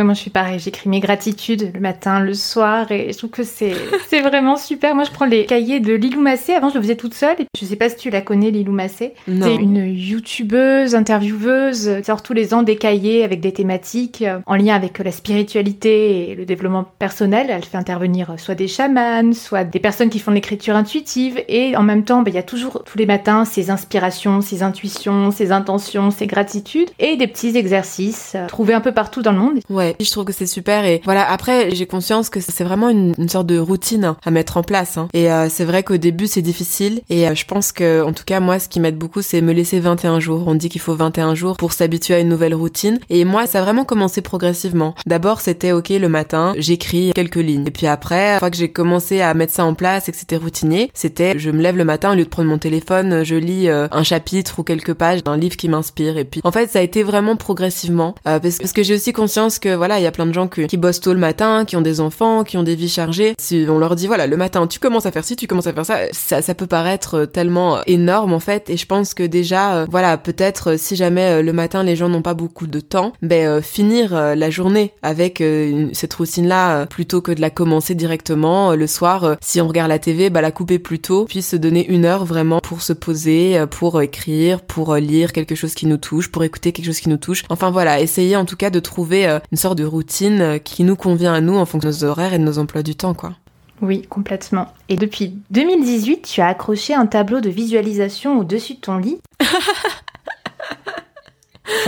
Moi, je suis pareil. J'écris mes gratitudes le matin, le soir, et je trouve que c'est c'est vraiment super. Moi, je prends les cahiers de Lilou Massé. Avant, je le faisais toute seule. Et je sais pas si tu la connais, Lilou Massé. C'est une youtubeuse, intervieweuse. Sort tous les ans des cahiers avec des thématiques euh, en lien avec la spiritualité et le développement personnel. Elle fait intervenir euh, soit des chamans, soit des personnes qui font de l'écriture intuitive. Et en même temps, bah, il y a toujours tous les matins ses inspirations, ses intuitions, ses intentions, ses gratitudes et des petits exercices euh, trouvés un peu partout dans le monde. Ouais, Ouais, je trouve que c'est super et voilà. Après, j'ai conscience que c'est vraiment une, sorte de routine à mettre en place. Hein. Et euh, c'est vrai qu'au début c'est difficile et euh, je pense que en tout cas moi ce qui m'aide beaucoup c'est me laisser 21 jours. On dit qu'il faut 21 jours pour s'habituer à une nouvelle routine et moi ça a vraiment commencé progressivement. D'abord c'était ok le matin, j'écris quelques lignes et puis après, une fois que j'ai commencé à mettre ça en place et que c'était routinier, c'était je me lève le matin au lieu de prendre mon téléphone, je lis euh, un chapitre ou quelques pages d'un livre qui m'inspire et puis en fait ça a été vraiment progressivement parce, parce que j'ai aussi conscience que voilà, il y a plein de gens qui bossent tôt le matin, qui ont des enfants, qui ont des vies chargées. Si on leur dit voilà, le matin, tu commences à faire ci, tu commences à faire ça, ça, ça peut paraître tellement énorme en fait. Et je pense que déjà, euh, voilà, peut-être euh, si jamais euh, le matin les gens n'ont pas beaucoup de temps, ben finir la journée avec cette routine-là plutôt que de la commencer directement le soir. si on regarde la TV, bah la couper plus tôt, puis se donner une heure vraiment pour se poser, pour écrire, pour lire quelque chose qui nous touche, pour écouter quelque chose qui nous touche. Enfin voilà, essayer en tout cas de trouver une sorte de routine qui nous convient à nous en fonction de nos horaires et de nos emplois du temps, quoi. Oui, complètement. Et depuis 2018, tu as accroché un tableau de visualisation au-dessus de ton lit. tu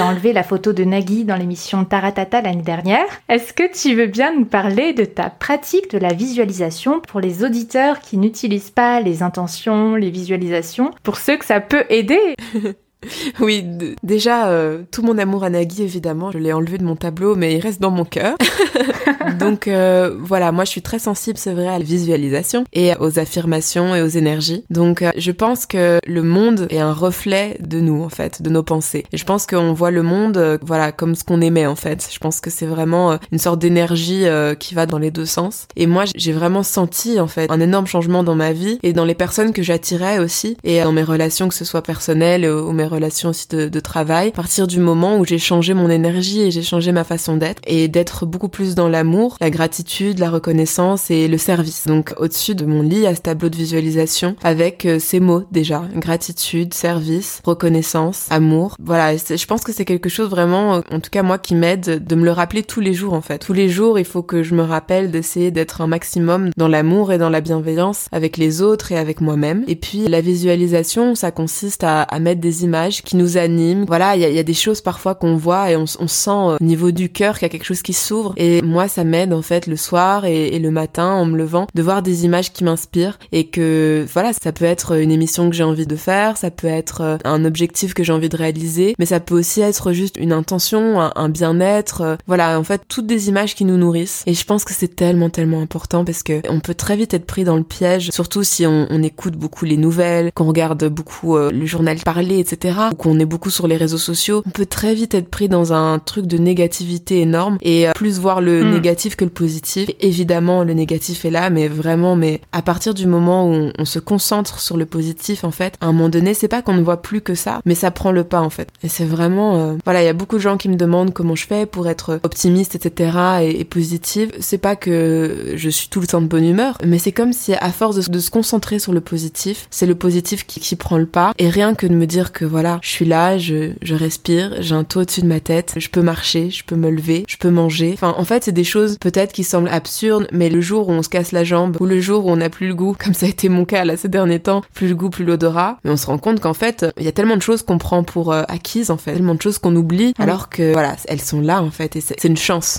as enlevé la photo de Nagui dans l'émission Taratata l'année dernière. Est-ce que tu veux bien nous parler de ta pratique de la visualisation pour les auditeurs qui n'utilisent pas les intentions, les visualisations, pour ceux que ça peut aider? Oui, déjà, euh, tout mon amour à Nagui, évidemment, je l'ai enlevé de mon tableau, mais il reste dans mon cœur. Donc euh, voilà, moi je suis très sensible, c'est vrai, à la visualisation et aux affirmations et aux énergies. Donc euh, je pense que le monde est un reflet de nous, en fait, de nos pensées. Et je pense qu'on voit le monde, voilà, comme ce qu'on aimait, en fait. Je pense que c'est vraiment une sorte d'énergie qui va dans les deux sens. Et moi, j'ai vraiment senti, en fait, un énorme changement dans ma vie et dans les personnes que j'attirais aussi et dans mes relations, que ce soit personnelles ou mes relations aussi de, travail, à partir du moment où j'ai changé mon énergie et j'ai changé ma façon d'être et d'être beaucoup plus dans l'amour, la gratitude, la reconnaissance et le service. Donc au-dessus de mon lit à ce tableau de visualisation avec euh, ces mots déjà, gratitude, service, reconnaissance, amour. Voilà, je pense que c'est quelque chose vraiment, en tout cas moi qui m'aide de me le rappeler tous les jours en fait. Tous les jours, il faut que je me rappelle d'essayer d'être un maximum dans l'amour et dans la bienveillance avec les autres et avec moi-même. Et puis la visualisation, ça consiste à mettre des images qui nous anime. Voilà, il y a, des choses parfois qu'on voit et on, sent euh, au niveau du cœur qu'il y a quelque chose qui s'ouvre. Et moi, ça m'aide en fait le soir et, le matin en me levant de voir des images qui m'inspirent et que voilà, ça peut être une émission que j'ai envie de faire, ça peut être euh, un objectif que j'ai envie de réaliser, mais ça peut aussi être juste une intention, un, bien-être. Euh, voilà, en fait, toutes des images qui nous nourrissent. Et je pense que c'est tellement tellement important parce que on peut très vite être pris dans le piège, surtout si on, on écoute beaucoup les nouvelles, qu'on regarde beaucoup le journal parler, etc ou qu'on est beaucoup sur les réseaux sociaux, on peut très vite être pris dans un truc de négativité énorme et euh, plus voir le hmm. négatif que le positif. évidemment, le négatif est là, mais vraiment, mais à partir du moment où on, se concentre sur le positif, en fait, à un moment donné, c'est pas qu'on ne voit plus que ça, mais ça prend le pas, en fait. Et c'est vraiment, euh, voilà, il y a beaucoup de gens qui me demandent comment je fais pour être optimiste, etc. et, et positive. C'est pas que je suis tout le temps de bonne humeur, mais c'est comme si à force de, se concentrer sur le positif, c'est le positif qui, qui prend le pas. Et rien que de me dire que voilà, je suis là, je, je respire, j'ai un toit au-dessus de ma tête, je peux marcher, je peux me lever, je peux manger. Enfin, en fait, c'est des choses peut-être qui semblent absurdes, mais le jour où on se casse la jambe, ou le jour où on n'a plus le goût, comme ça a été mon cas là ces derniers temps, plus le goût, plus l'odorat, mais on se rend compte qu'en fait, il y a tellement de choses qu'on prend pour euh, acquises, en fait, tellement de choses qu'on oublie, alors que voilà, elles sont là en fait, et c'est une chance.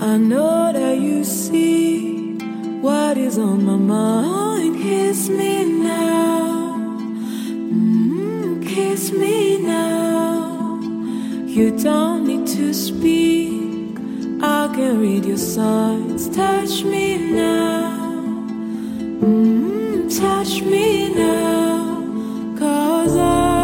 I know that you see What is on my mind? Kiss me now. Mm, kiss me now. You don't need to speak. I can read your signs. Touch me now. Mm, touch me now. Cause I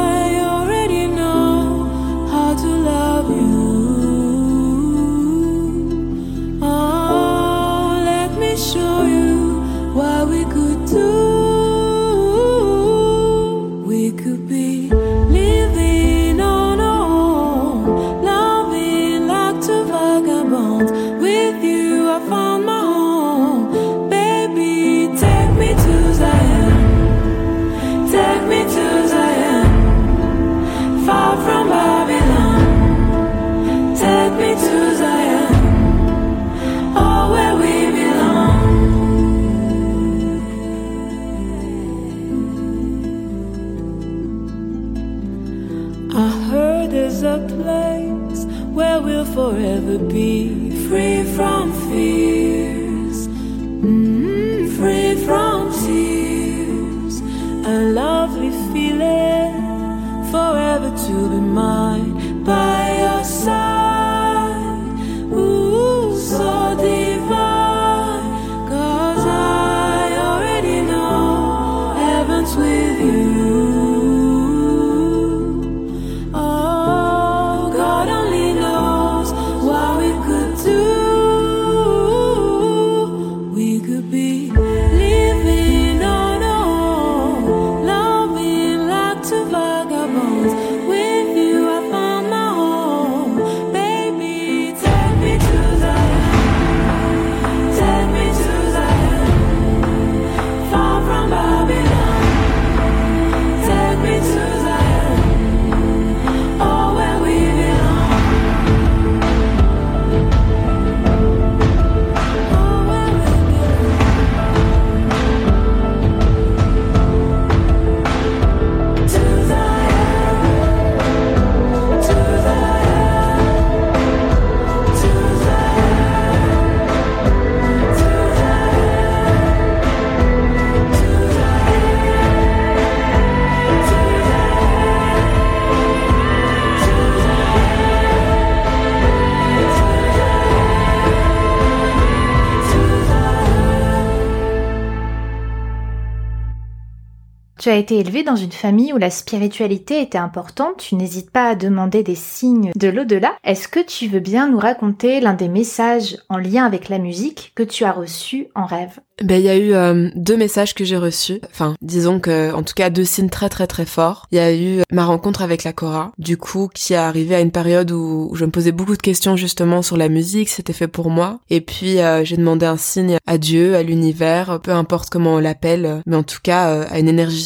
Tu as été élevé dans une famille où la spiritualité était importante, tu n'hésites pas à demander des signes de l'au-delà. Est-ce que tu veux bien nous raconter l'un des messages en lien avec la musique que tu as reçus en rêve? Ben il y a eu euh, deux messages que j'ai reçus. Enfin, disons que en tout cas deux signes très très très forts. Il y a eu ma rencontre avec la Cora, du coup qui est arrivée à une période où, je me posais beaucoup de questions justement sur la musique, c'était fait pour moi. Et puis euh, j'ai demandé un signe à Dieu, à l'univers, peu importe comment on l'appelle, mais en tout cas euh, à une énergie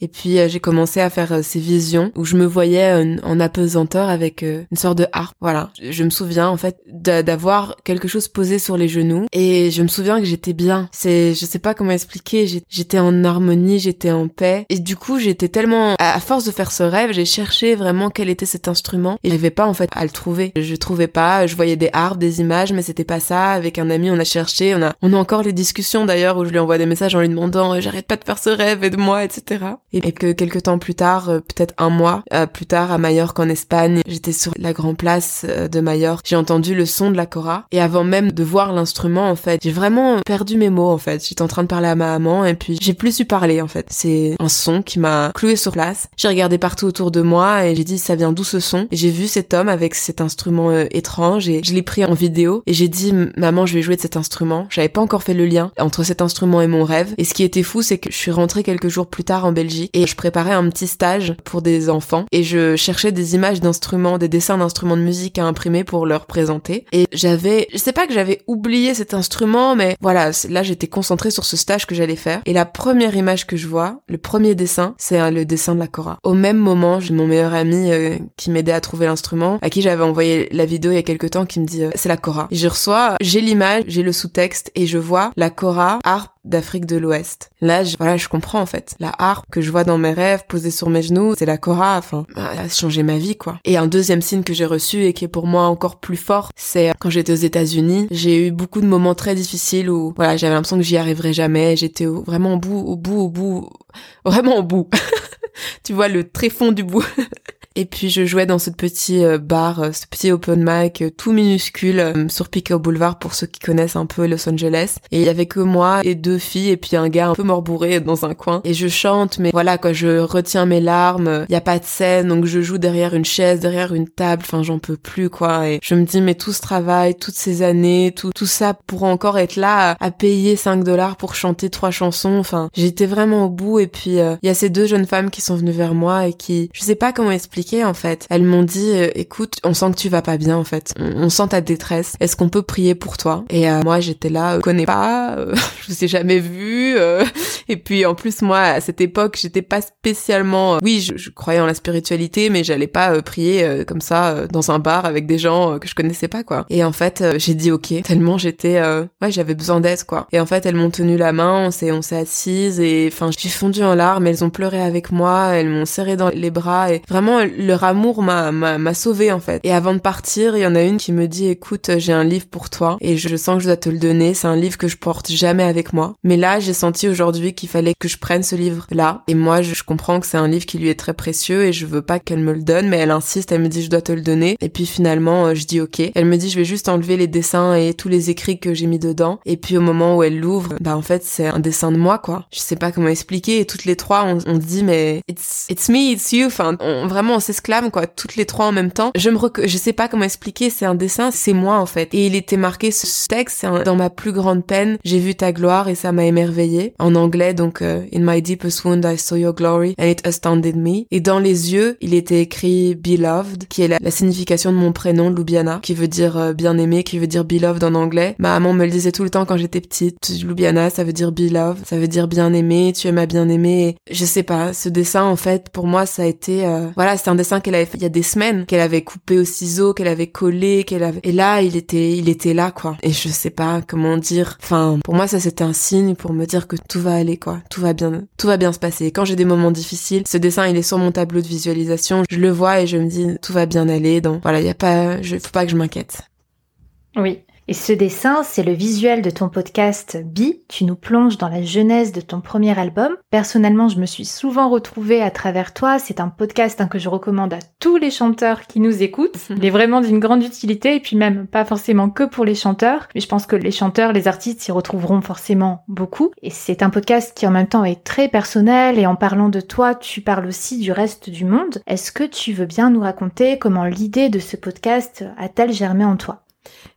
Et puis euh, j'ai commencé à faire euh, ces visions où je me voyais euh, en apesanteur avec une sorte de harpe. Voilà, je, me souviens en fait d'a- d'avoir quelque chose posé sur les genoux et je me souviens que j'étais bien. C'est, je sais pas comment expliquer. J'étais en harmonie, j'étais en paix et du coup j'étais tellement à force de faire ce rêve, j'ai cherché vraiment quel était cet instrument et j'arrivais pas en fait à le trouver. Je trouvais pas. Je voyais des harpes, des images, mais c'était pas ça. Avec un ami, on a cherché. On a, on a encore les discussions d'ailleurs où je lui envoie des messages en lui demandant j'arrête pas de faire ce rêve, etc. Et, que quelques temps plus tard, euh, peut-être un mois euh, plus tard à Majorque en Espagne, j'étais sur la grande place euh, de Majorque. J'ai entendu le son de la cora et avant même de voir l'instrument en fait, j'ai vraiment perdu mes mots en fait. J'étais en train de parler à ma maman et puis j'ai plus su parler en fait. C'est un son qui m'a cloué sur place. J'ai regardé partout autour de moi et j'ai dit ça vient d'où ce son? J'ai vu cet homme avec cet instrument étrange et je l'ai pris en vidéo et j'ai dit maman je vais jouer de cet instrument. J'avais pas encore fait le lien entre cet instrument et mon rêve. Et ce qui était fou c'est que je suis rentrée quelques jours plus tard en Belgique et je préparais un petit stage pour des enfants et je cherchais des images d'instruments, des dessins d'instruments de musique à imprimer pour leur présenter. Et j'avais, je sais pas que j'avais oublié cet instrument, mais voilà, là j'étais concentrée sur ce stage que j'allais faire. Et la première image que je vois, le premier dessin, c'est euh, le dessin de la Cora. Au même moment, j'ai mon meilleur ami euh, qui m'aidait à trouver l'instrument, à qui j'avais envoyé la vidéo il y a quelques temps, qui me dit euh, c'est la Cora. Et je reçois, j'ai l'image, j'ai le sous-texte et je vois la Cora harpe d'Afrique de l'Ouest. Là, je, voilà, je comprends en fait. La harpe que je vois dans mes rêves posée sur mes genoux, c'est la Cora. Enfin, bah, elle a changé ma vie quoi. Et un deuxième signe que j'ai reçu et qui est pour moi encore plus fort, c'est quand j'étais aux États-Unis, j'ai eu beaucoup de moments très difficiles où voilà, j'avais l'impression que j'y arriverais jamais. J'étais vraiment au bout, au bout, au bout, vraiment au bout. tu vois le tréfond du bout. Et puis je jouais dans ce petit euh, bar, euh, ce petit open mic euh, tout minuscule sur Pico Boulevard pour ceux qui connaissent un peu Los Angeles. Et il y avait que moi et deux filles et puis un gars un peu mort bourré dans un coin. Et je chante, mais voilà quoi, je retiens mes larmes. Il y a pas de scène, donc je joue derrière une chaise, derrière une table. Enfin j'en peux plus quoi. Et je me dis mais tout ce travail, toutes ces années, tout tout ça pour encore être là à, payer 5 dollars pour chanter trois chansons. Enfin j'étais vraiment au bout. Et puis il y a ces deux jeunes femmes qui sont venues vers moi et qui, je sais pas comment expliquer en fait. Elles m'ont dit, euh, écoute, on sent que tu vas pas bien en fait. On, sent ta détresse. Est-ce qu'on peut prier pour toi? Et euh, moi j'étais là, euh, connais pas, euh, je vous ai jamais vu. et puis en plus moi à cette époque j'étais pas spécialement, oui je, croyais en la spiritualité, mais j'allais pas prier comme ça dans un bar avec des gens que je connaissais pas quoi. Et en fait j'ai dit ok tellement j'étais, ouais j'avais besoin d'aide quoi. Et en fait elles m'ont tenu la main, on s'est on assises et enfin j'ai fondu en larmes. Elles ont pleuré avec moi, elles m'ont serré dans les bras et vraiment leur amour m'a m'a sauvé en fait. Et avant de partir, il y en a une qui me dit écoute, j'ai un livre pour toi et je sens que je dois te le donner. C'est un livre que je porte jamais avec moi. Mais là, j'ai senti aujourd'hui qu'il fallait que je prenne ce livre là. Et moi, je, comprends que c'est un livre qui lui est très précieux et je veux pas qu'elle me le donne, mais elle insiste. Elle me dit je dois te le donner. Et puis finalement, euh, je dis ok. Elle me dit je vais juste enlever les dessins et tous les écrits que j'ai mis dedans. Et puis au moment où elle l'ouvre, bah en fait c'est un dessin de moi quoi. Je sais pas comment expliquer. Et toutes les trois, on, on dit mais it's it's me, it's you. Enfin, on, vraiment on s'exclame quoi. Toutes les trois en même temps. Je me je sais pas comment expliquer. C'est un dessin, c'est moi en fait. Et il était marqué ce texte. C'est dans ma plus grande peine, j'ai vu ta gloire et ça m'a émerveillé. En anglais donc euh, in my deepest wound I saw your glory and it astounded me. Et dans les yeux, il était écrit beloved, qui est la, signification de mon prénom Lubiana, qui veut dire euh, bien aimé, qui veut dire beloved en anglais. Ma maman me le disait tout le temps quand j'étais petite. Lubiana, ça veut dire beloved, ça veut dire bien aimé, tu es ma bien aimée. Je sais pas, ce dessin en fait, pour moi, ça a été, euh, voilà, c'est un dessin qu'elle avait fait il y a des semaines, qu'elle avait coupé au ciseau, qu'elle avait collé, qu'elle avait, et là, il était, il était là quoi. Et je sais pas comment dire. Enfin, pour moi, ça c'était un signe pour me dire que tout va aller quoi, tout va bien, tout va bien se passer. Quand j'ai des moments difficiles, ce dessin il est sur mon tableau de visualisation, je le vois et je me dis tout va bien aller. Donc voilà, il y a pas, je, faut pas que je m'inquiète. Oui, et ce dessin, c'est le visuel de ton podcast Bi. Tu nous plonges dans la genèse de ton premier album. Personnellement, je me suis souvent retrouvée à travers toi. C'est un podcast hein, que je recommande à tous les chanteurs qui nous écoutent. Il est vraiment d'une grande utilité et puis même pas forcément que pour les chanteurs. Mais je pense que les chanteurs, les artistes s'y retrouveront forcément beaucoup. Et c'est un podcast qui en même temps est très personnel et en parlant de toi, tu parles aussi du reste du monde. Est-ce que tu veux bien nous raconter comment l'idée de ce podcast a-t-elle germé en toi?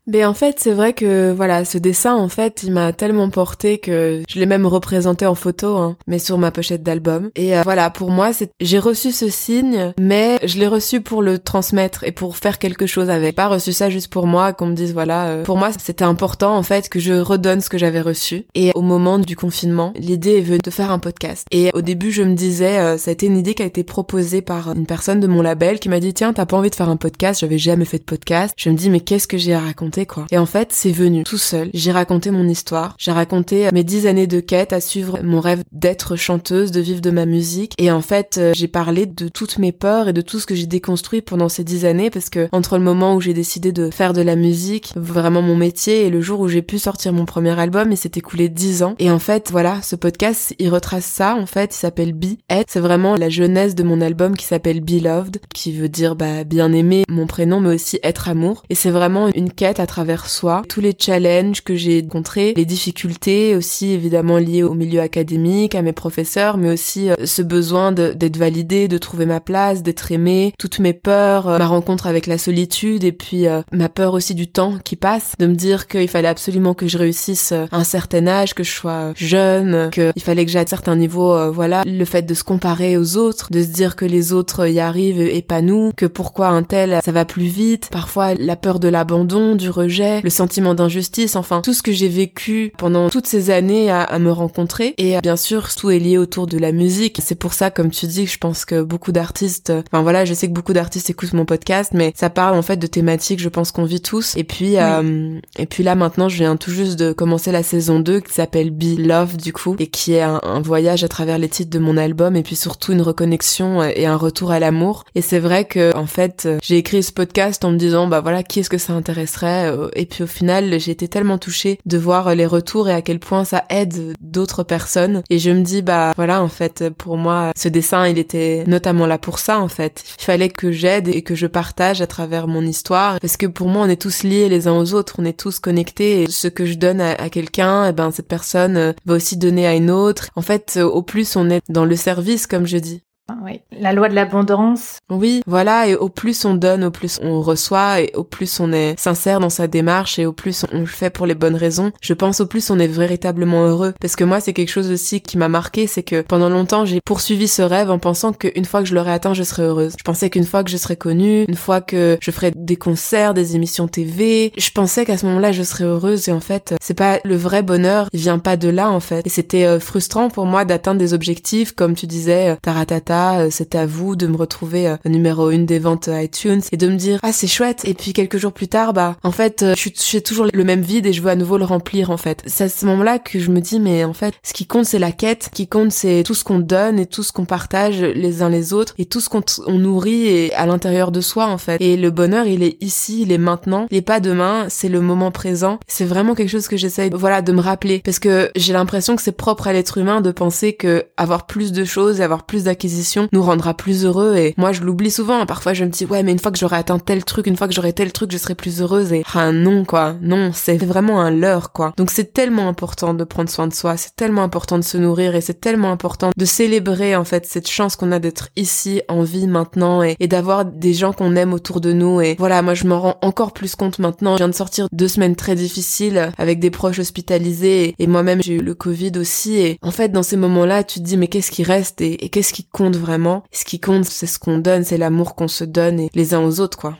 Mais en fait, c'est vrai que voilà, ce dessin, en fait, il m'a tellement porté que je l'ai même représenté en photo, hein, mais sur ma pochette d'album. Et euh, voilà, pour moi, c'est j'ai reçu ce signe, mais je l'ai reçu pour le transmettre et pour faire quelque chose avec. Pas reçu ça juste pour moi, qu'on me dise voilà. Euh, pour moi, c'était important en fait que je redonne ce que j'avais reçu. Et au moment du confinement, l'idée est venue de faire un podcast. Et au début, je me disais, euh, ça a été une idée qui a été proposée par une personne de mon label qui m'a dit tiens, t'as pas envie de faire un podcast J'avais jamais fait de podcast. Je me dis mais qu'est-ce que j'ai raconter quoi. Et en fait, c'est venu tout seul. J'ai raconté mon histoire. J'ai raconté mes dix années de quête à suivre mon rêve d'être chanteuse, de vivre de ma musique. Et en fait, euh, j'ai parlé de toutes mes peurs et de tout ce que j'ai déconstruit pendant ces dix années parce que entre le moment où j'ai décidé de faire de la musique, vraiment mon métier, et le jour où j'ai pu sortir mon premier album, il s'est écoulé dix ans. Et en fait, voilà, ce podcast, il retrace ça. En fait, il s'appelle Be It. C'est vraiment la jeunesse de mon album qui s'appelle Beloved, qui veut dire bah bien aimé, mon prénom, mais aussi être amour. Et c'est vraiment une quête à travers soi, tous les challenges que j'ai rencontrés, les difficultés aussi évidemment liées au milieu académique, à mes professeurs, mais aussi euh, ce besoin d'être validé, de trouver ma place, d'être aimé, toutes mes peurs, euh, ma rencontre avec la solitude et puis euh, ma peur aussi du temps qui passe, de me dire qu'il fallait absolument que je réussisse à un certain âge, que je sois jeune, qu'il fallait que j'aie un certain niveau, voilà, le fait de se comparer aux autres, de se dire que les autres y arrivent et pas nous, que pourquoi un tel ça va plus vite, parfois la peur de l'abandon, du rejet, le sentiment d'injustice, enfin tout ce que j'ai vécu pendant toutes ces années à, me rencontrer. Et bien sûr, tout est lié autour de la musique. C'est pour ça, comme tu dis, que je pense que beaucoup d'artistes, enfin voilà, je sais que beaucoup d'artistes écoutent mon podcast, mais ça parle en fait de thématiques, je pense qu'on vit tous. Et puis, euh, et puis là maintenant, je viens tout juste de commencer la saison 2 qui s'appelle Be Love du coup, et qui est un, un voyage à travers les titres de mon album, et puis surtout une reconnexion et un retour à l'amour. Et c'est vrai que en fait, j'ai écrit ce podcast en me disant, bah voilà, qui est-ce que ça intéresserait euh, et puis au final, j'ai été tellement touchée de voir les retours et à quel point ça aide d'autres personnes. Et je me dis, bah voilà, en fait, pour moi, ce dessin, il était notamment là pour ça, en fait. Il fallait que j'aide et que je partage à travers mon histoire. Parce que pour moi, on est tous liés les uns aux autres, on est tous connectés. Et ce que je donne à, quelqu'un, et eh ben cette personne euh, va aussi donner à une autre. En fait, au plus on est dans le service, comme je dis. Oui, la loi de l'abondance. Oui, voilà, et au plus on donne, au plus on reçoit, et au plus on est sincère dans sa démarche, et au plus on le fait pour les bonnes raisons, je pense au plus on est véritablement heureux. Parce que moi, c'est quelque chose aussi qui m'a marqué, c'est que pendant longtemps, j'ai poursuivi ce rêve en pensant qu'une fois que je l'aurais atteint, je serais heureuse. Je pensais qu'une fois que je serais connue, une fois que je ferais des concerts, des émissions TV, je pensais qu'à ce moment-là, je serais heureuse, et en fait, c'est pas le vrai bonheur, il vient pas de là, en fait. Et c'était euh, frustrant pour moi d'atteindre des objectifs, comme tu disais, euh, taratata, ça, c'est à vous de me retrouver numéro une des ventes iTunes et de me dire ah c'est chouette. Et puis quelques jours plus tard, bah en fait, je suis toujours le même vide et je veux à nouveau le remplir en fait. C'est à ce moment-là que je me dis mais en fait, ce qui compte c'est la quête, ce qui compte c'est tout ce qu'on donne et tout ce qu'on partage les uns les autres et tout ce qu'on nourrit et à l'intérieur de soi en fait. Et le bonheur, il est ici, il est maintenant, il est pas demain, c'est le moment présent. C'est vraiment quelque chose que j'essaye voilà de me rappeler parce que j'ai l'impression que c'est propre à l'être humain de penser que avoir plus de choses et avoir plus d'acquisitions nous rendra plus heureux et moi je l'oublie souvent. Parfois je me dis ouais mais une fois que j'aurai atteint tel truc, une fois que j'aurai tel truc, je serai plus heureuse et ah non quoi, non, c'est vraiment un leurre quoi. Donc c'est tellement important de prendre soin de soi, c'est tellement important de se nourrir et c'est tellement important de célébrer en fait cette chance qu'on a d'être ici en vie maintenant et, d'avoir des gens qu'on aime autour de nous et voilà, moi je m'en rends encore plus compte maintenant. Je viens de sortir deux semaines très difficiles avec des proches hospitalisés et, moi-même j'ai eu le Covid aussi et en fait dans ces moments-là tu te dis mais qu'est-ce qui reste et qu'est-ce qui compte? Vraiment Ce qui compte c'est ce qu'on donne, c'est l'amour qu'on se donne et les uns aux autres quoi.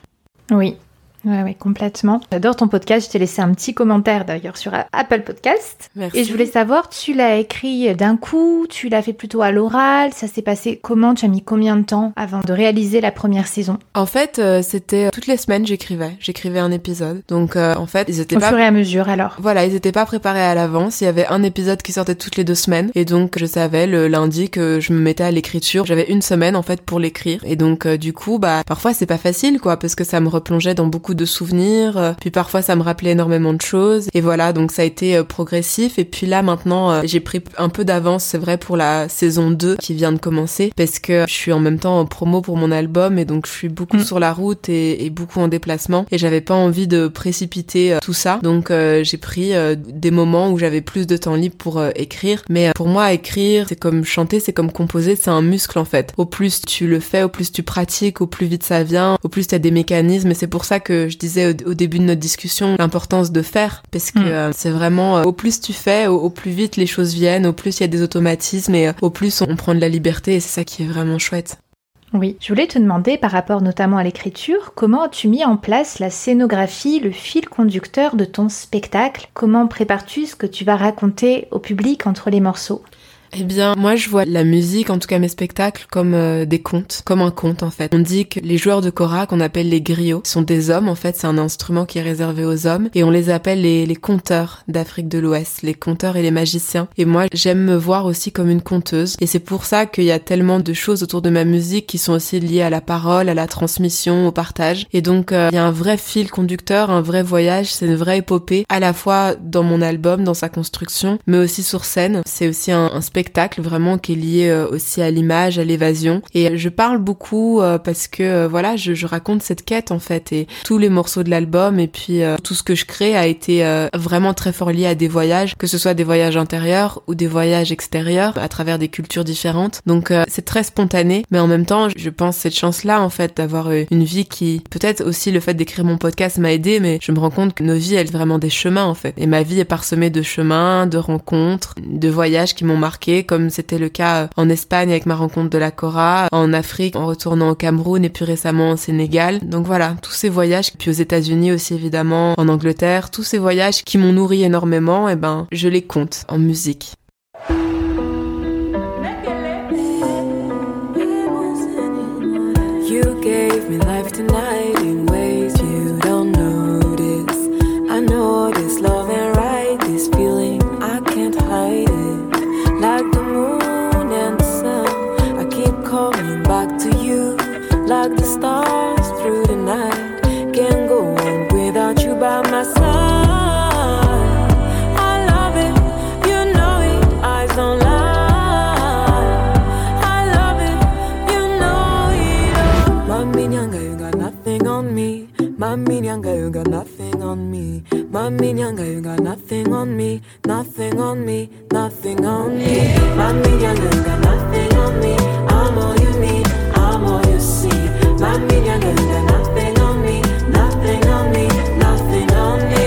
Oui, Ouais, ouais, complètement. J'adore ton podcast. Je t'ai laissé un petit commentaire d'ailleurs sur Apple Podcast. Merci. Et je voulais savoir, tu l'as écrit d'un coup, tu l'as fait plutôt à l'oral, ça s'est passé comment? Tu as mis combien de temps avant de réaliser la première saison? En fait, euh, c'était toutes les semaines j'écrivais. J'écrivais un épisode. Donc euh, en fait, ils étaient Au pas fur et à mesure alors. Voilà, ils étaient pas préparés à l'avance. Il y avait un épisode qui sortait toutes les deux semaines. Et donc, je savais le lundi que je me mettais à l'écriture. J'avais une semaine, en fait, pour l'écrire. Et donc, euh, du coup, bah, parfois, c'est pas facile, quoi, parce que ça me replongeait dans beaucoup de souvenirs. Euh, Puis parfois, ça me rappelait énormément de choses. Et voilà, donc ça a été euh, progressif. Et puis là, maintenant, euh, j'ai pris un peu d'avance, c'est vrai, pour la saison 2 qui vient de commencer. Parce que je suis en même temps en promo pour mon album. Et donc, je suis beaucoup Mm. sur la route et, et beaucoup en déplacement. Et j'avais pas envie de précipiter tout ça. Donc, euh, j'ai pris euh, des moments où j'avais plus de temps libre pour euh, écrire. Mais pour moi, écrire, c'est comme chanter, c'est comme composer, c'est un muscle en fait. Au plus tu le fais, au plus tu pratiques, au plus vite ça vient, au plus tu as des mécanismes. Et c'est pour ça que je disais au, au début de notre discussion l'importance de faire. Parce que Mm. euh, c'est vraiment, euh, au plus tu fais, au, au plus vite les choses viennent, au plus il y a des automatismes et euh, au plus on, on prend de la liberté. Et c'est ça qui est vraiment chouette. Oui. Je voulais te demander, par rapport notamment à l'écriture, comment as-tu mis en place la scénographie, le fil conducteur de ton spectacle? Comment prépares-tu ce que tu vas raconter au public entre les morceaux? Eh bien, moi, je vois la musique, en tout cas mes spectacles, comme euh, des contes, comme un conte en fait. On dit que les joueurs de kora, qu'on appelle les griots, sont des hommes. En fait, c'est un instrument qui est réservé aux hommes, et on les appelle les, conteurs d'Afrique de l'Ouest, les conteurs et les magiciens. Et moi, j'aime me voir aussi comme une conteuse, et c'est pour ça qu'il y a tellement de choses autour de ma musique qui sont aussi liées à la parole, à la transmission, au partage. Et donc, euh, il y a un vrai fil conducteur, un vrai voyage, c'est une vraie épopée, à la fois dans mon album, dans sa construction, mais aussi sur scène. C'est aussi un spectacle vraiment qui est lié euh, aussi à l'image, à l'évasion. Et je parle beaucoup euh, parce que euh, voilà, je, je raconte cette quête en fait et tous les morceaux de l'album et puis tout ce que je crée a été vraiment très fort lié à des voyages, que ce soit des voyages intérieurs ou des voyages extérieurs à travers des cultures différentes. Donc c'est très spontané, mais en même temps, je pense cette chance-là en fait d'avoir une vie qui peut-être aussi le fait d'écrire mon podcast m'a aidé, mais je me rends compte que nos vies elles sont vraiment des chemins en fait. Et ma vie est parsemée de chemins, de rencontres, de voyages qui m'ont marqué, comme c'était le cas euh, en Espagne avec ma rencontre de la Cora, en Afrique en retournant au Cameroun et puis récemment au Sénégal. Donc voilà, tous ces voyages, puis aux États-Unis aussi évidemment, en Angleterre, tous ces voyages qui m'ont nourri énormément, et ben je les compte en musique. Nyanga, you got nothing on me. Mami nyanga, you got nothing on me. Nothing on me, nothing on me. Mami nyanga, you got nothing on me. I'm all you need, I'm all you see. Mami nyanga, you got nothing on me. Nothing on me, nothing on me.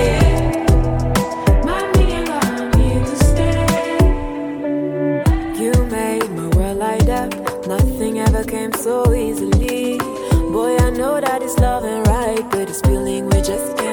Nothing ever came so easily. Boy, I know that it's love and right, it's feeling we just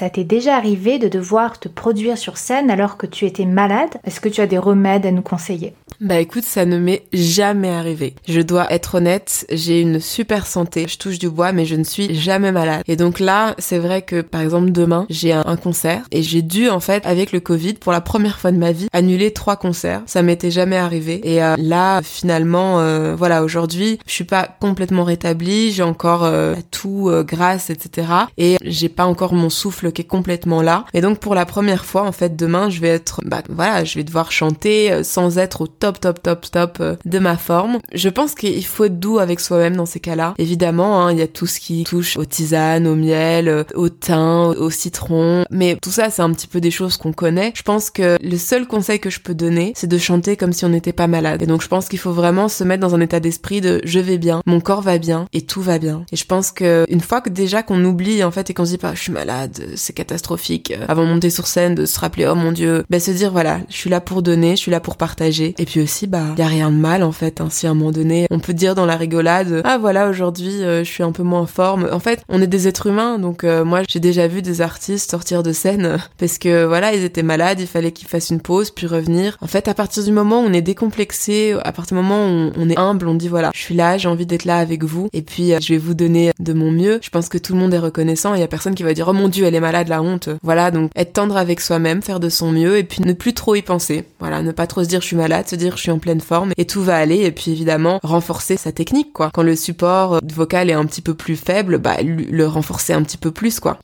ça t'est déjà arrivé de devoir te produire sur scène alors que tu étais malade? Est-ce que tu as des remèdes à nous conseiller? Bah écoute, ça ne m'est jamais arrivé. Je dois être honnête, j'ai une super santé. Je touche du bois, mais je ne suis jamais malade. Et donc là, c'est vrai que par exemple demain, j'ai un, concert et j'ai dû en fait, avec le Covid, pour la première fois de ma vie, annuler trois concerts. Ça m'était jamais arrivé. Et euh, là, finalement, euh, voilà, aujourd'hui, je suis pas complètement rétablie. J'ai encore euh, tout grâce, etc. Et j'ai pas encore mon souffle qui est complètement là. Et donc pour la première fois, en fait, demain, je vais être, bah voilà, je vais devoir chanter sans être au top top, top, top, euh, de ma forme. Je pense qu'il faut être doux avec soi-même dans ces cas-là. Évidemment, hein, il y a tout ce qui touche aux tisanes, au miel, euh, au thym, au citron. Mais tout ça, c'est un petit peu des choses qu'on connaît. Je pense que le seul conseil que je peux donner, c'est de chanter comme si on n'était pas malade. Et donc, je pense qu'il faut vraiment se mettre dans un état d'esprit de je vais bien, mon corps va bien et tout va bien. Et je pense que une fois que déjà qu'on oublie en fait et qu'on se dit pas je suis malade, c'est catastrophique, euh, avant de monter sur scène, de se rappeler oh mon dieu, ben se dire voilà, je suis là pour donner, je suis là pour partager. Et puis aussi, bah, y a rien de mal en fait. Hein, si à un moment donné, on peut dire dans la rigolade, ah voilà, aujourd'hui, euh, je suis un peu moins en forme. En fait, on est des êtres humains, donc euh, moi, j'ai déjà vu des artistes sortir de scène parce que voilà, ils étaient malades, il fallait qu'ils fassent une pause puis revenir. En fait, à partir du moment où on est décomplexé, à partir du moment où on est humble, on dit voilà, je suis là, j'ai envie d'être là avec vous et puis euh, je vais vous donner de mon mieux. Je pense que tout le monde est reconnaissant. Il y a personne qui va dire oh mon dieu, elle est malade, la honte. Voilà, donc être tendre avec soi-même, faire de son mieux et puis ne plus trop y penser. Voilà, ne pas trop se dire je suis malade, se dire je suis en pleine forme et tout va aller et puis évidemment renforcer sa technique quoi. Quand le support vocal est un petit peu plus faible, bah le renforcer un petit peu plus quoi.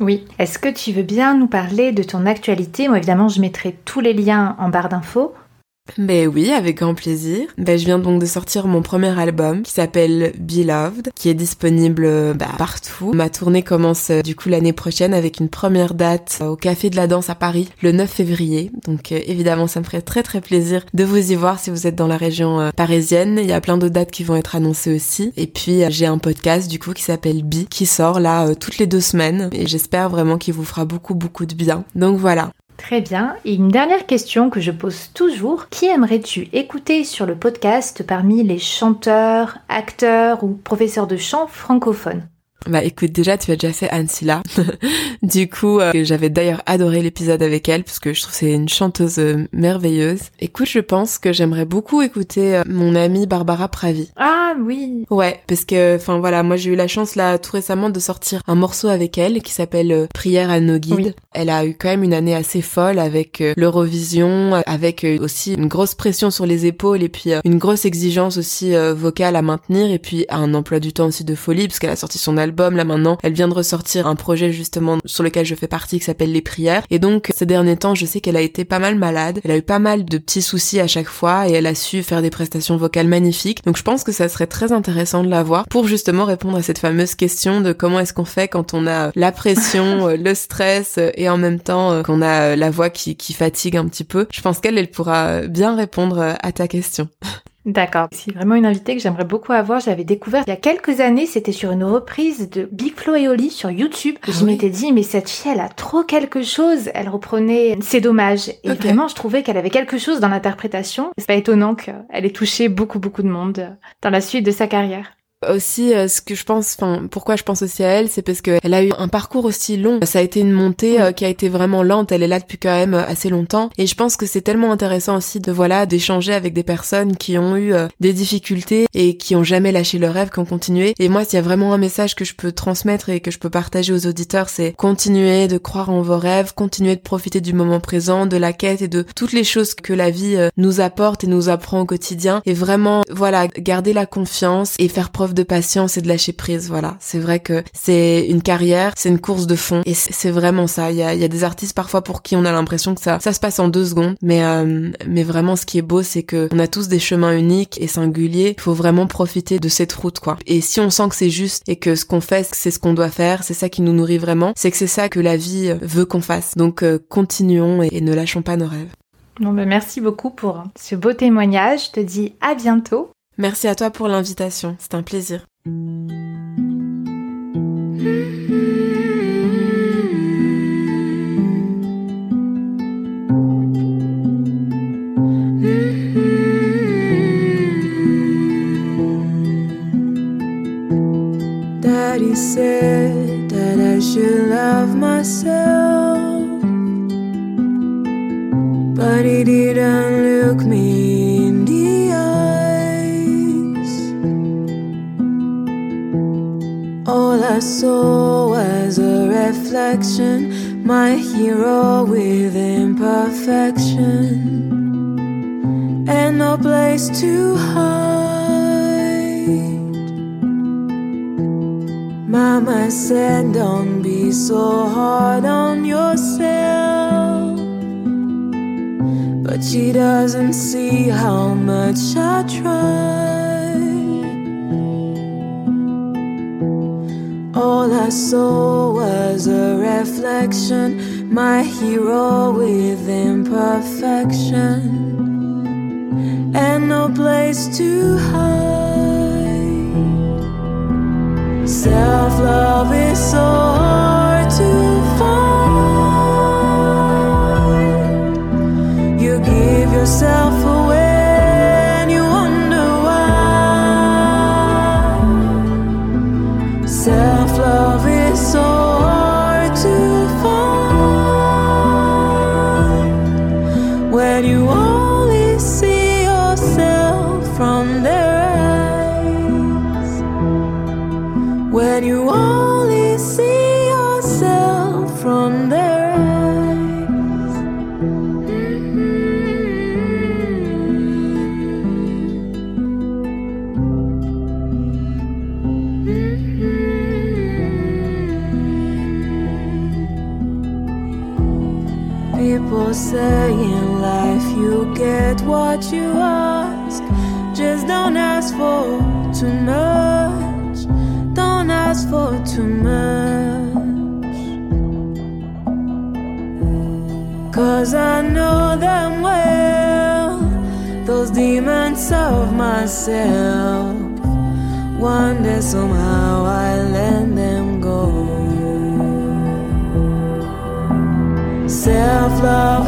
Oui. Est-ce que tu veux bien nous parler de ton actualité? Moi évidemment je mettrai tous les liens en barre d'infos. Ben oui, avec grand plaisir. Ben je viens donc de sortir mon premier album qui s'appelle Beloved, qui est disponible bah, partout. Ma tournée commence euh, du coup l'année prochaine avec une première date au Café de la Danse à Paris le 9 février. Donc euh, évidemment, ça me ferait très très plaisir de vous y voir si vous êtes dans la région euh, parisienne. Il y a plein d'autres dates qui vont être annoncées aussi. Et puis j'ai un podcast du coup qui s'appelle Bi qui sort là toutes les deux semaines et j'espère vraiment qu'il vous fera beaucoup beaucoup de bien. Donc voilà, Très bien. Et une dernière question que je pose toujours. Qui aimerais-tu écouter sur le podcast parmi les chanteurs, acteurs ou professeurs de chant francophones? Bah écoute, déjà tu as déjà fait Anne Silla. du coup, euh, j'avais d'ailleurs adoré l'épisode avec elle parce que je trouve c'est une chanteuse euh, merveilleuse. Écoute, je pense que j'aimerais beaucoup écouter euh, mon amie Barbara Pravi. Ah oui. Ouais, parce que enfin voilà, moi j'ai eu la chance là tout récemment de sortir un morceau avec elle qui s'appelle Prière à nos guides. Elle a eu quand même une année assez folle avec l'Eurovision, avec aussi une grosse pression sur les épaules et puis une grosse exigence aussi vocale à maintenir et puis un emploi du temps aussi de folie parce qu'elle a sorti son album album là maintenant. Elle vient de ressortir un projet justement sur lequel je fais partie qui s'appelle Les Prières. Et donc ces derniers temps, je sais qu'elle a été pas mal malade. Elle a eu pas mal de petits soucis à chaque fois et elle a su faire des prestations vocales magnifiques. Donc je pense que ça serait très intéressant de la voir pour justement répondre à cette fameuse question de comment est-ce qu'on fait quand on a la pression, euh, le stress euh, et en même temps euh, qu'on a la voix qui, qui fatigue un petit peu. Je pense qu'elle, elle pourra bien répondre à ta question. D'accord. C'est vraiment une invitée que j'aimerais beaucoup avoir. J'avais découvert il y a quelques années, c'était sur une reprise de Big Flo et Oli sur YouTube. Ah je m'étais dit, mais cette fille, elle a trop quelque chose. Elle reprenait C'est dommage. Et vraiment, je trouvais qu'elle avait quelque chose dans l'interprétation. C'est pas étonnant qu'elle ait touché beaucoup, beaucoup de monde dans la suite de sa carrière. Aussi, euh, ce que je pense, enfin, pourquoi je pense aussi à elle, c'est parce qu'elle a eu un parcours aussi long. Ça a été une montée euh, qui a été vraiment lente. Elle est là depuis quand même euh, assez longtemps. Et je pense que c'est tellement intéressant aussi de voilà d'échanger avec des personnes qui ont eu des difficultés et qui ont jamais lâché leur rêve, qui ont continué. Et moi, s'il y a vraiment un message que je peux transmettre et que je peux partager aux auditeurs, c'est continuer de croire en vos rêves, continuer de profiter du moment présent, de la quête et de toutes les choses que la vie nous apporte et nous apprend au quotidien. Et vraiment, voilà, garder la confiance et faire preuve de patience et de lâcher prise. Voilà, c'est vrai que c'est une carrière, c'est une course de fond et c'est vraiment ça. Il y a, y a, des artistes parfois pour qui on a l'impression que ça, ça se passe en deux secondes, mais euh, mais vraiment ce qui est beau, c'est que on a tous des chemins uniques et singuliers. Il faut vraiment profiter de cette route, quoi. Et si on sent que c'est juste et que ce qu'on fait, c'est ce qu'on doit faire, c'est ça qui nous nourrit vraiment, c'est que c'est ça que la vie veut qu'on fasse. Donc euh, continuons et, ne lâchons pas nos rêves. Bon, ben merci beaucoup pour ce beau témoignage. Je te dis à bientôt Merci à toi pour l'invitation, c'est un plaisir. Daddy said that I should love myself. But he didn't Saw was a reflection, my hero with imperfection, and no place to hide. Mama said, Don't be so hard on yourself. But she doesn't see how much I tried. All I saw was a reflection, my hero with imperfection, and no place to hide. Self love is so hard to find. Too much. Don't ask for too much. Cause I know them well. Those demons of myself. One day somehow I let them go. Self love